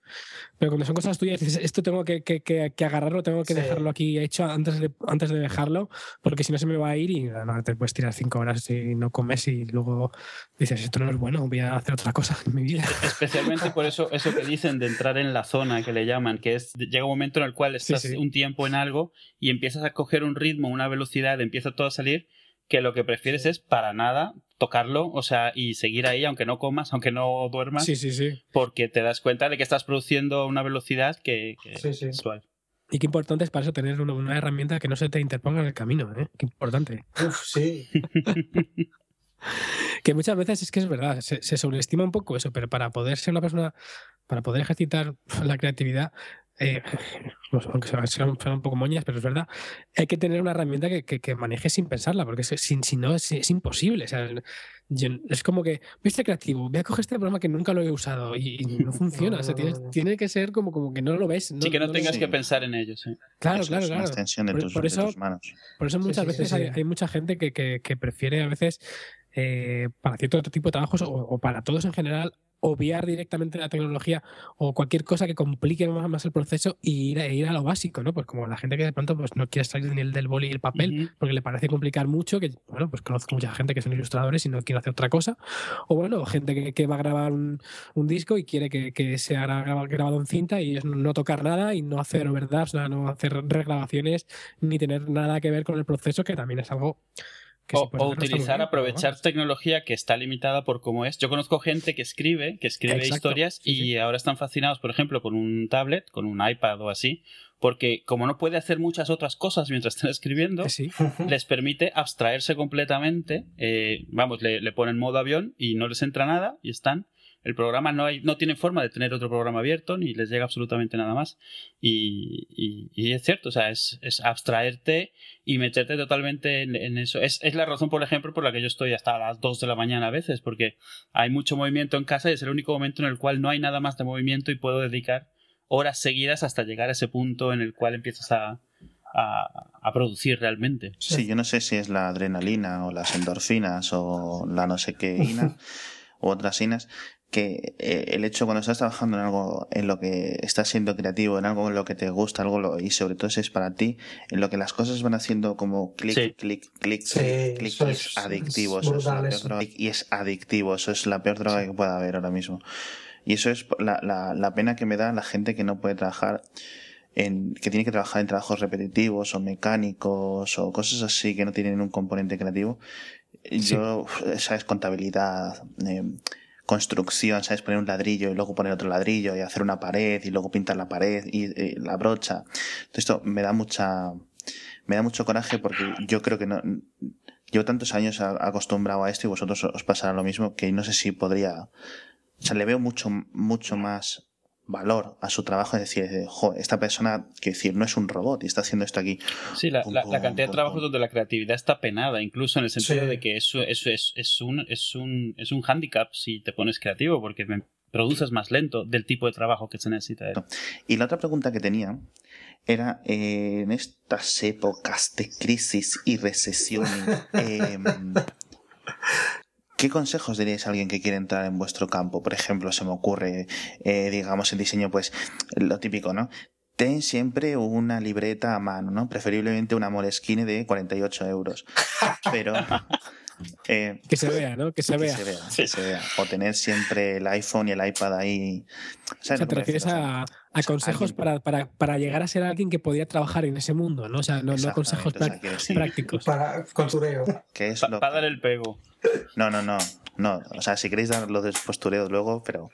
S1: pero cuando son cosas tuyas dices, esto tengo que, que, que, agarrarlo, tengo que dejarlo aquí hecho antes de, antes de dejarlo, porque si no se me va a ir y no, te puedes tirar cinco horas y no comes y luego dices, esto no es bueno, voy a hacer otra cosa en mi vida.
S2: Especialmente por eso, eso que dicen de entrar en la zona que le llaman, que es, llega un momento en el cual estás un tiempo en algo y empiezas a coger un ritmo, una velocidad, empieza todo a salir que lo que prefieres es para nada tocarlo, o sea, y seguir ahí, aunque no comas, aunque no duermas.
S1: Sí, sí, sí.
S2: Porque te das cuenta de que estás produciendo una velocidad que, es actual.
S1: Y qué importante es para eso tener una, herramienta que no se te interponga en el camino, ¿eh? Qué importante.
S4: Uf, sí.
S1: que muchas veces es que es verdad, se, se, sobreestima un poco eso, pero para poder ser una persona, para poder ejercitar la creatividad, eh, aunque sean, un poco moñas, pero es verdad, hay que tener una herramienta que, que, maneje sin pensarla, porque si, si no es, imposible. O sea, es como que voy a ser creativo, voy a coger este programa que nunca lo he usado y, no funciona. o sea, tiene, que ser como, como que no lo ves.
S2: sí, que no, tengas que pensar en ello. Sí.
S1: Claro, claro, claro.
S3: por, eso,
S1: Por eso muchas veces hay, mucha gente que, que prefiere a veces eh, para cierto tipo de trabajos o, para todos en general, obviar directamente la tecnología o cualquier cosa que complique más, el proceso y ir a, ir a lo básico, ¿no? Pues como la gente que de pronto pues, no quiere salir ni el del boli y el papel porque le parece complicar mucho, que bueno, pues conozco mucha gente que son ilustradores y no quiere hacer otra cosa, o bueno, gente que, va a grabar un, disco y quiere que, que sea grabado en cinta y no tocar nada y no hacer overdubs, no hacer regrabaciones ni tener nada que ver con el proceso, que también es algo
S2: o, utilizar, aprovechar tecnología que está limitada por cómo es. Yo conozco gente que escribe, que escribe historias y ahora están fascinados, por ejemplo, con un tablet, con un iPad o así, porque como no puede hacer muchas otras cosas mientras están escribiendo, les permite abstraerse completamente. Eh, vamos, le, le ponen modo avión y no les entra nada y están el programa no, hay, no tiene forma de tener otro programa abierto ni les llega absolutamente nada más. Y, y, es cierto, o sea, es, es, abstraerte y meterte totalmente en, eso. Es, es, la razón, por ejemplo, por la que yo estoy hasta las 2 de la mañana a veces, porque hay mucho movimiento en casa y es el único momento en el cual no hay nada más de movimiento y puedo dedicar horas seguidas hasta llegar a ese punto en el cual empiezas a, a, a, producir realmente.
S3: Sí, yo no sé si es la adrenalina o las endorfinas o la no sé qué ina u otras inas que eh, el hecho cuando estás trabajando en algo en lo que estás siendo creativo, en algo en lo que te gusta, algo y sobre todo si es para ti, en lo que las cosas van haciendo como clic, clic, clic, clic, clic, es, adictivo. Eso es la peor droga, y es adictivo, eso es la peor droga que pueda haber ahora mismo. Y eso es la, la, la pena que me da la gente que no puede trabajar en, que tiene que trabajar en trabajos repetitivos o mecánicos o cosas así que no tienen un componente creativo. Yo, sabes, contabilidad, eh, construcción, ¿sabes? Poner un ladrillo y luego poner otro ladrillo y hacer una pared y luego pintar la pared y, y la brocha. Esto me da mucha, me da mucho coraje porque yo creo que no, llevo tantos años acostumbrado a esto y vosotros os pasará lo mismo que no sé si podría, o sea, le veo mucho, mucho más valor a su trabajo, es decir, esta persona, que decir, no es un robot y está haciendo esto aquí.
S2: Sí, la, cantidad de trabajos donde la creatividad está penada, incluso en el sentido de que eso, eso es, es, un, es, un, es un handicap si te pones creativo, porque produces más lento del tipo de trabajo que se necesita.
S3: Y la otra pregunta que tenía era eh, en estas épocas de crisis y recesión. Em, ¿Qué consejos diríais a alguien que quiere entrar en vuestro campo? Por ejemplo, se me ocurre, eh, digamos, el diseño, pues lo típico, ¿no? Ten siempre una libreta a mano, ¿no? Preferiblemente una Moleskine de 48 euros. Pero
S1: eh, que se vea, ¿no? Que se vea.
S3: Que se vea, O tener siempre el iPhone y el iPad ahí.
S1: O sea, te refieres a, consejos para, para, para, llegar a ser alguien que podía trabajar en ese mundo, ¿no? O sea, no, consejos prácticos.
S4: Para contureo.
S2: Para dar el pego.
S3: No, no, no. No, o sea, si queréis dar los postureos luego, pero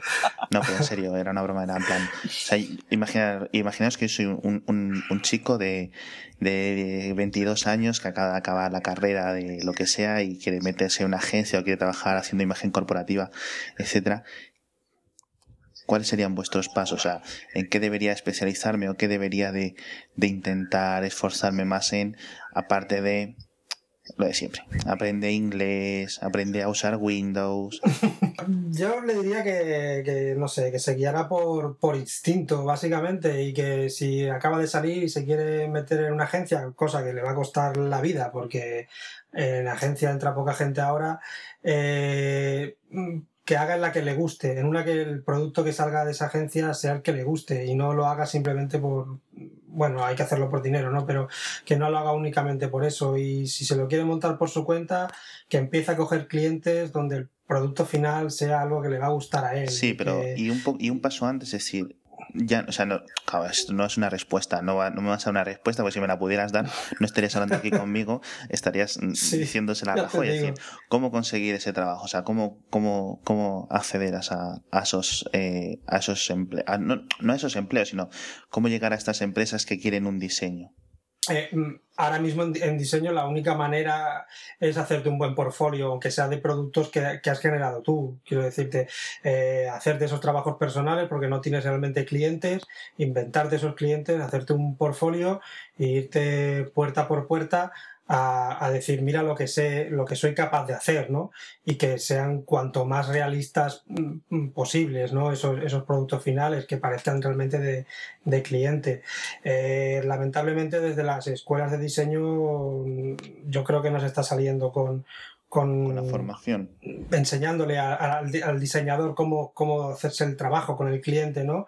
S3: no, pero en serio, era una broma, era en plan. O sea, imaginaos que yo soy un, un, un chico de, de 22 años que acaba de acabar la carrera de lo que sea y quiere meterse en una agencia o quiere trabajar haciendo imagen corporativa, etcétera. ¿Cuáles serían vuestros pasos? O sea, ¿en qué debería especializarme o qué debería de, de intentar esforzarme más en, aparte de lo de siempre. Aprende inglés, aprende a usar Windows.
S4: Yo le diría que, no sé, que se guiara por, por instinto, básicamente, y que si acaba de salir y se quiere meter en una agencia, cosa que le va a costar la vida, porque en la agencia entra poca gente ahora, eh, que haga en la que le guste, en una que el producto que salga de esa agencia sea el que le guste y no lo haga simplemente por, bueno, hay que hacerlo por dinero, ¿no? Pero que no lo haga únicamente por eso y si se lo quiere montar por su cuenta, que empiece a coger clientes donde el producto final sea algo que le va a gustar a él.
S3: Sí, pero y, un y un paso antes, es decir, ya, o sea, no, esto no es una respuesta, no, no me vas a dar una respuesta, porque si me la pudieras dar, no estarías hablando aquí conmigo, estarías mm, diciéndosela a Rajoy, decir, cómo conseguir ese trabajo, o sea, cómo, cómo, cómo acceder a, a esos, eh, a esos empleos, no, no a esos empleos, sino cómo llegar a estas empresas que quieren un diseño.
S4: Eh, mm, ahora mismo en, diseño la única manera es hacerte un buen portfolio, aunque sea de productos que, has generado tú. Quiero decirte, eh, hacerte esos trabajos personales porque no tienes realmente clientes, inventarte esos clientes, hacerte un portfolio e irte puerta por puerta a, decir, mira lo que sé, lo que soy capaz de hacer, ¿no? Y que sean cuanto más realistas mm, mm, posibles, ¿no? Esos, esos productos finales que parezcan realmente de, de cliente. Eh, lamentablemente desde las escuelas de diseño mm, yo creo que nos está saliendo con, con
S3: la formación.
S4: Enseñándole al, diseñador cómo, cómo hacerse el trabajo con el cliente, ¿no?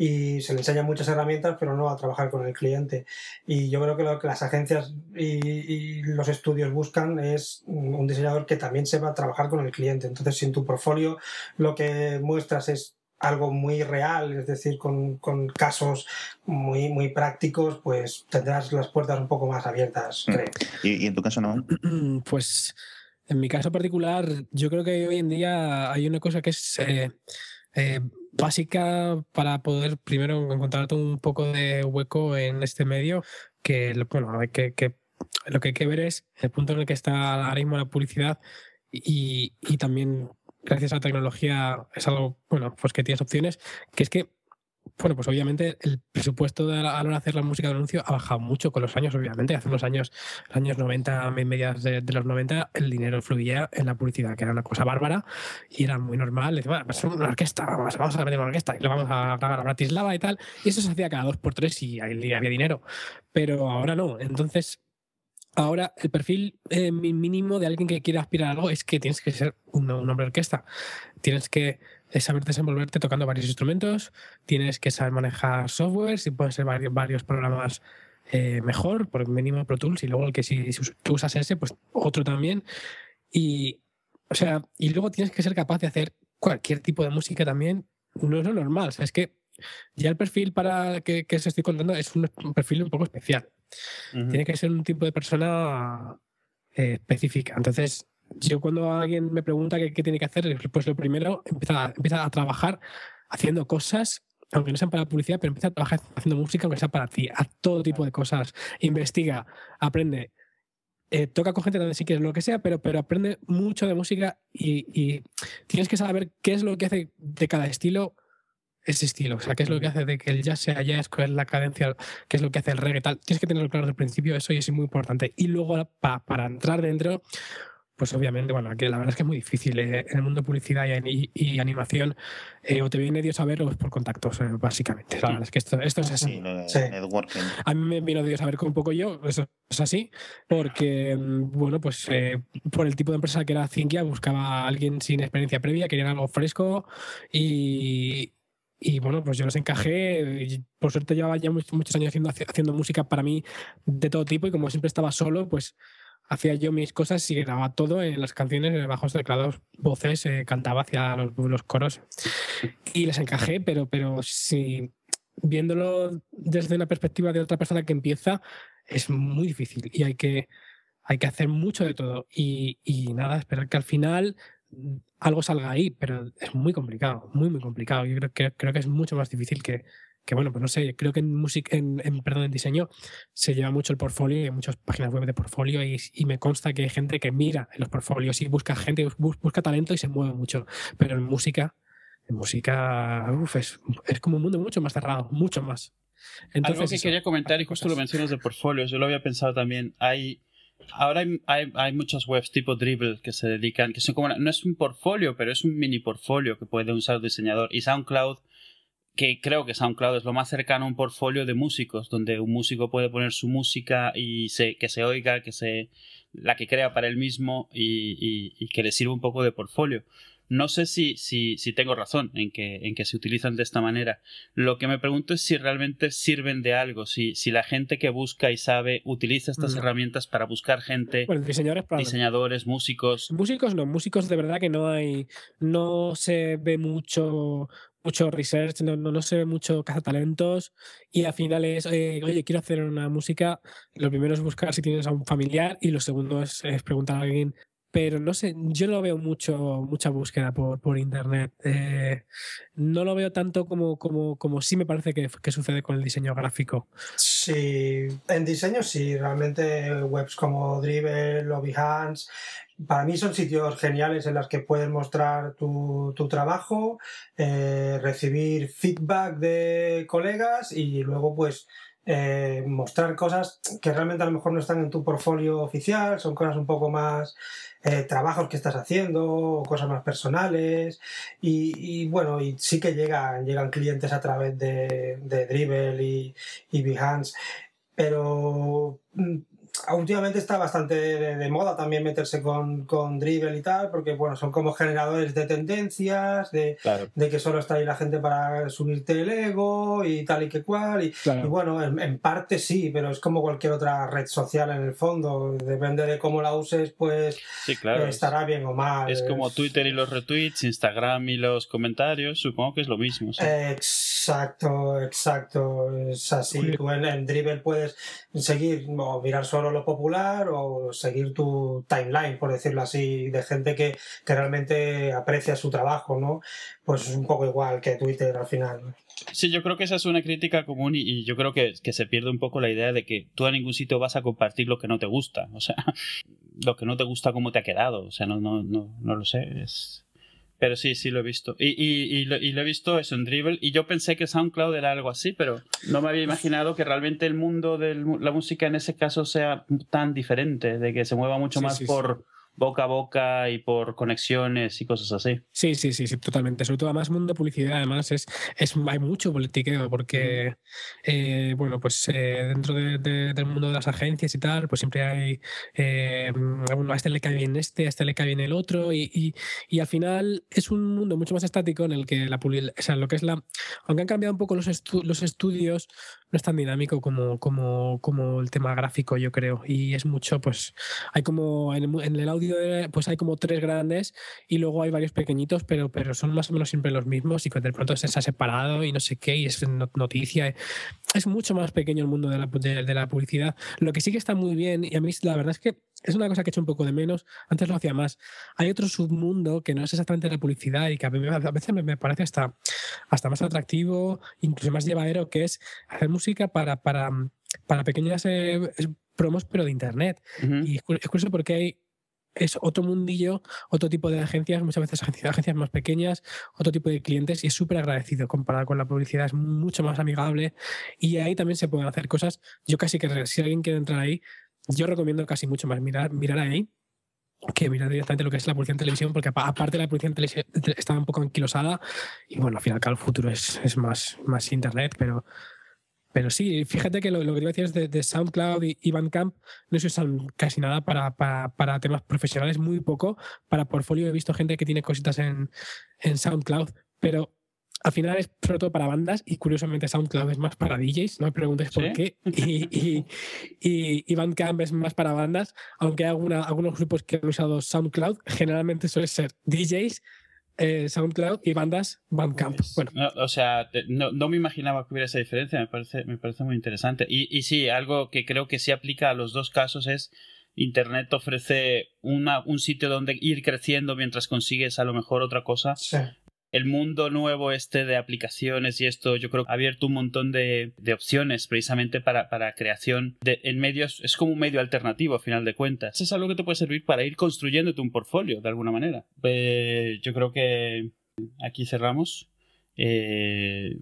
S4: Y se le enseñan muchas herramientas, pero no a trabajar con el cliente. Y yo creo que lo que las agencias y, los estudios buscan es un diseñador que también sepa trabajar con el cliente. Entonces, si en tu portfolio lo que muestras es algo muy real, es decir, con, con, casos muy, muy prácticos, pues tendrás las puertas un poco más abiertas, mm. creo.
S3: ¿Y, en tu caso no?
S1: Pues en mi caso particular, yo creo que hoy en día hay una cosa que es eh, eh, básica para poder primero encontrarte un poco de hueco en este medio, que, bueno, que, lo que hay que ver es el punto en el que está ahora mismo la publicidad y, y también gracias a la tecnología es algo, bueno, pues que tienes opciones, que es que bueno, pues obviamente el presupuesto de, a la hora de hacer la música de anuncio ha bajado mucho con los años, obviamente. Hace unos años, años 90, mediados de, los 90, el dinero fluía en la publicidad, que era una cosa bárbara y era muy normal. Decía, bueno, pues una orquesta, vamos, a meter una orquesta y lo vamos a grabar a Bratislava y tal. Y eso se hacía cada dos por tres y ahí había dinero. Pero ahora no. Entonces, Ahora, el perfil eh, mínimo de alguien que quiera aspirar a algo es que tienes que ser un, un hombre orquesta. Tienes que es saber desenvolverte tocando varios instrumentos, tienes que saber manejar software, si pueden ser varios, varios programas eh, mejor, por mínimo Pro Tools, y luego el que si, tú usas ese, pues otro también. Y, o sea, y luego tienes que ser capaz de hacer cualquier tipo de música también. No es lo normal, o sea, es que ya el perfil para que, que se estoy contando es un, perfil un poco especial. Tiene que ser un tipo de persona eh, específica. Entonces, yo cuando alguien me pregunta qué, qué tiene que hacer, pues lo primero empieza, empieza a trabajar haciendo cosas aunque no sean para publicidad, pero empieza a trabajar haciendo música, aunque sea para ti, a todo tipo de cosas. Investiga, aprende, eh, toca con gente donde sí quieres lo que sea, pero, pero aprende mucho de música y, y, tienes que saber qué es lo que hace de cada estilo ese estilo, o sea, qué es lo que hace de que el jazz sea jazz, cuál es la cadencia, qué es lo que hace el reggae, tal. Tienes que tenerlo claro desde el principio, eso y es muy importante. Y luego, para entrar dentro, pues obviamente, bueno, que la verdad es que es muy difícil. Eh, en el mundo de publicidad y, animación, eh, o te viene Dios a ver o es por contactos, eh, básicamente. La verdad es que esto, esto es así. A mí me vino Dios a ver con un poco yo, eso es así, porque, mm, bueno, pues por el tipo de empresa que era Zinkia, buscaba a alguien sin experiencia previa, querían algo fresco y, y bueno, pues yo los encajé. Y por suerte llevaba ya muchos años haciendo, haciendo música para mí de todo tipo y como siempre estaba solo, pues hacía yo mis cosas y grababa todo en las canciones, bajos teclados, voces, eh, cantaba hacia los, coros y les encajé, pero, pero si viéndolo desde una perspectiva de otra persona que empieza, es muy difícil y hay que, hay que hacer mucho de todo. Y, y nada, esperar que al final algo salga ahí, pero es muy complicado, muy, muy complicado. Yo creo que, creo que es mucho más difícil que, que bueno, pues no sé, creo que en música, en, perdón, en diseño se lleva mucho el portfolio y hay muchas páginas web de portfolio y, me consta que hay gente que mira en los portfolios y busca gente, busca talento y se mueve mucho. Pero en música, en música, uf, es, es como un mundo mucho más cerrado, mucho más.
S2: Entonces, Algo que quería comentar, y justo lo mencionas de portfolios, yo lo había pensado también, hay... Ahora hay, hay, hay, muchas webs tipo Dribble que se dedican, que son como, no es un portfolio, pero es un mini portfolio que puede usar el diseñador. Y SoundCloud que creo que SoundCloud es lo más cercano a un portfolio de músicos, donde un músico puede poner su música y se, que se oiga, que se la que crea para él mismo y, que le sirva un poco de portfolio. No sé si, si, si tengo razón en que, en que se utilizan de esta manera. Lo que me pregunto es si realmente sirven de algo, si, si la gente que busca y sabe utiliza estas herramientas para buscar gente,
S1: bueno, diseñadores,
S2: diseñadores, músicos.
S1: Músicos no, músicos de verdad que no hay, no se ve mucho mucho research, no, no, se ve mucho cazatalentos y al final es, eh, oye, quiero hacer una música, lo primero es buscar si tienes a un familiar y lo segundo es, preguntar a alguien, pero no sé, yo no veo mucho, mucha búsqueda por, por internet, eh, no lo veo tanto como, como, como sí me parece que, sucede con el diseño gráfico.
S4: Sí, en diseño sí, realmente webs como Dribbble o Behance para mí son sitios geniales en los que puedes mostrar tu, tu trabajo, eh, recibir feedback de colegas y luego pues eh, mostrar cosas que realmente a lo mejor no están en tu portfolio oficial, son cosas un poco más eh, trabajos que estás haciendo, cosas más personales y, y, bueno, y sí que llegan, llegan clientes a través de, de Dribble y, y Behance, pero mm, últimamente está bastante de, moda también meterse con, con Dribble y tal, porque bueno, son como generadores de tendencias, de, de que solo está ahí la gente para subirte el ego y tal y que cual. Y, bueno, en, parte sí, pero es como cualquier otra red social en el fondo. Depende de cómo la uses, pues estará bien o mal.
S2: Es como Twitter y los retweets, Instagram y los comentarios, supongo que es lo mismo.
S4: Exacto, exacto. Es así. Tú en, en Dribble puedes seguir o mirar solo lo popular o seguir tu timeline, por decirlo así, de gente que, realmente aprecia su trabajo, ¿no? Pues es un poco igual que Twitter al final.
S2: Sí, yo creo que esa es una crítica común y, yo creo que, que, se pierde un poco la idea de que tú a ningún sitio vas a compartir lo que no te gusta, o sea, lo que no te gusta, cómo te ha quedado, o sea, no, no, no, no lo sé, es pero sí, sí lo he visto. Y, y, y, lo, y, lo, he visto eso en Dribble. Y yo pensé que SoundCloud era algo así, pero no me había imaginado que realmente el mundo de la música en ese caso sea tan diferente, de que se mueva mucho más por boca a boca y por conexiones y cosas así.
S1: Sí, sí, sí, sí, totalmente. Sobre todo, además, mundo publicidad, además, es, es hay mucho politiqueo porque, eh, bueno, pues eh, dentro del mundo de las agencias y tal, pues siempre hay, eh, bueno, a este le cae bien este, a este le cae bien el otro y, y, y, al final es un mundo mucho más estático en el que la o sea, lo que es la, aunque han cambiado un poco los, los estudios, no es tan dinámico como, como, como el tema gráfico, yo creo. Y es mucho, pues, hay como en el, audio, pues hay como tres grandes y luego hay varios pequeñitos, pero, pero son más o menos siempre los mismos y de pronto se ha separado y no sé qué, y es noticia. Es mucho más pequeño el mundo de la, de, la publicidad. Lo que sí que está muy bien, y a mí la verdad es que es una cosa que he hecho un poco de menos. Antes lo hacía más. Hay otro submundo que no es exactamente la publicidad y que a, mí, a veces me, parece hasta, hasta más atractivo, incluso más llevadero, que es hacer música para, para, para pequeñas eh, promos, pero de internet. Y es curioso porque hay es otro mundillo, otro tipo de agencias, muchas veces agencias, más pequeñas, otro tipo de clientes y es súper agradecido comparado con la publicidad, es mucho más amigable y ahí también se pueden hacer cosas. Yo casi que si alguien quiere entrar ahí, yo recomiendo casi mucho más mirar, mirar ahí que mirar directamente lo que es la publicidad en televisión, porque aparte la publicidad en televisión está un poco anquilosada y bueno, al final el futuro es, es más, más internet, pero, pero sí, fíjate que lo, lo que te iba a decir es de, de SoundCloud y, y, Bandcamp no se usan casi nada para, para, para, temas profesionales, muy poco. Para portfolio he visto gente que tiene cositas en, en SoundCloud, pero al final es sobre todo para bandas y curiosamente SoundCloud es más para DJs, no me preguntes por qué. Y, y, y, Bandcamp es más para bandas, aunque hay alguna, algunos grupos que han usado SoundCloud, generalmente suele ser DJs, eh, SoundCloud y bandas Bandcamp. Pues, bueno.
S2: o sea, no, no, me imaginaba que hubiera esa diferencia, me parece, me parece muy interesante. Y, y sí, algo que creo que sí aplica a los dos casos es Internet ofrece una, un sitio donde ir creciendo mientras consigues a lo mejor otra cosa. Sí el mundo nuevo este de aplicaciones y esto yo creo que ha abierto un montón de, opciones precisamente para, para creación de, medios, es como un medio alternativo a final de cuentas. Es algo que te puede servir para ir construyéndote un portfolio de alguna manera. Eh, yo creo que aquí cerramos. Eh,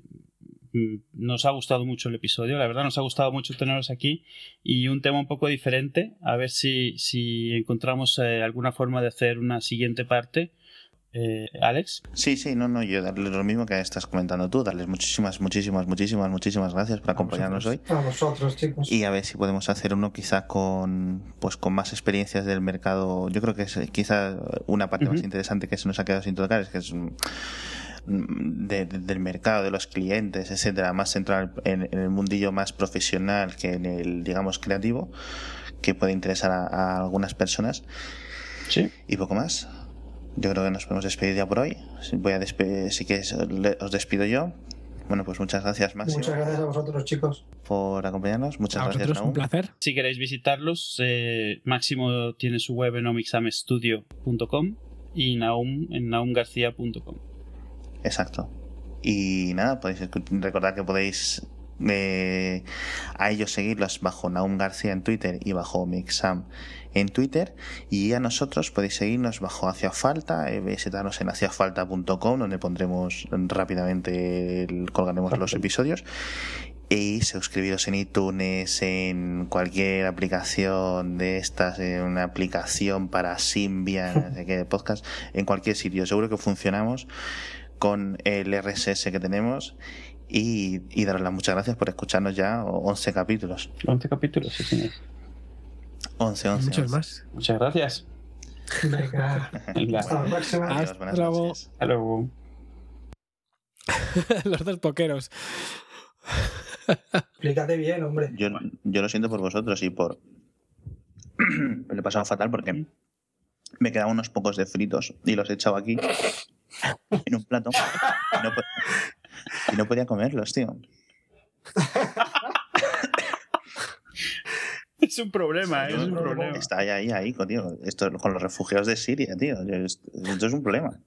S2: nos ha gustado mucho el episodio, la verdad nos ha gustado mucho teneros aquí y un tema un poco diferente, a ver si, si encontramos eh, alguna forma de hacer una siguiente parte eh, Alex.
S3: Sí, sí, no, no, yo darles lo mismo que estás comentando tú, darles muchísimas, muchísimas, muchísimas, muchísimas gracias por acompañarnos hoy.
S4: A vosotros, chicos.
S3: Y a ver si podemos hacer uno quizá con, pues, con más experiencias del mercado. Yo creo que es quizá una parte más interesante que se nos ha quedado sin tocar, es que es del mercado, de los clientes, etcétera, más central en, el mundillo más profesional que en el, digamos, creativo, que puede interesar a, a algunas personas.
S2: Sí.
S3: Y poco más yo creo que nos podemos despedir ya por hoy. Voy a despedir, si que os despido yo. Bueno, pues muchas gracias, Máximo.
S4: Muchas gracias a vosotros, chicos.
S3: Por acompañarnos. Muchas a gracias,
S1: un placer.
S2: Si queréis visitarlos, eh, Máximo tiene su web en omixamestudio.com y Naum en naumgarcía.com.
S3: Exacto. Y nada, podéis recordar que podéis eh, a ellos seguirlos bajo Naum García en Twitter y bajo Mixam en Twitter y a nosotros podéis seguirnos bajo Hacia Falta, eh, visitarnos en haciafalta.com donde pondremos rápidamente, colgaremos los episodios y suscribiros en iTunes, en cualquier aplicación de estas, en una aplicación para Symbian, de podcast, en cualquier sitio. Seguro que funcionamos con el RSS que tenemos y, y daros las muchas gracias por escucharnos ya 11 capítulos.
S2: 11 capítulos, sí, señor.
S3: 11, 11.
S1: Muchos más.
S2: Muchas gracias.
S4: Venga. Hasta la próxima.
S1: Hasta luego.
S2: Hasta luego.
S1: Los dos poqueros.
S4: Explícate bien, hombre.
S3: Yo, yo lo siento por vosotros y por. Le he pasado fatal porque me quedaban unos pocos de fritos y los he echado aquí en un plato y no, y no podía comerlos, tío.
S2: Es un problema, ¿eh? es un problema.
S3: Está ahí, ahí, ahí, tío. Esto con los refugiados de Siria, tío. Esto es un problema.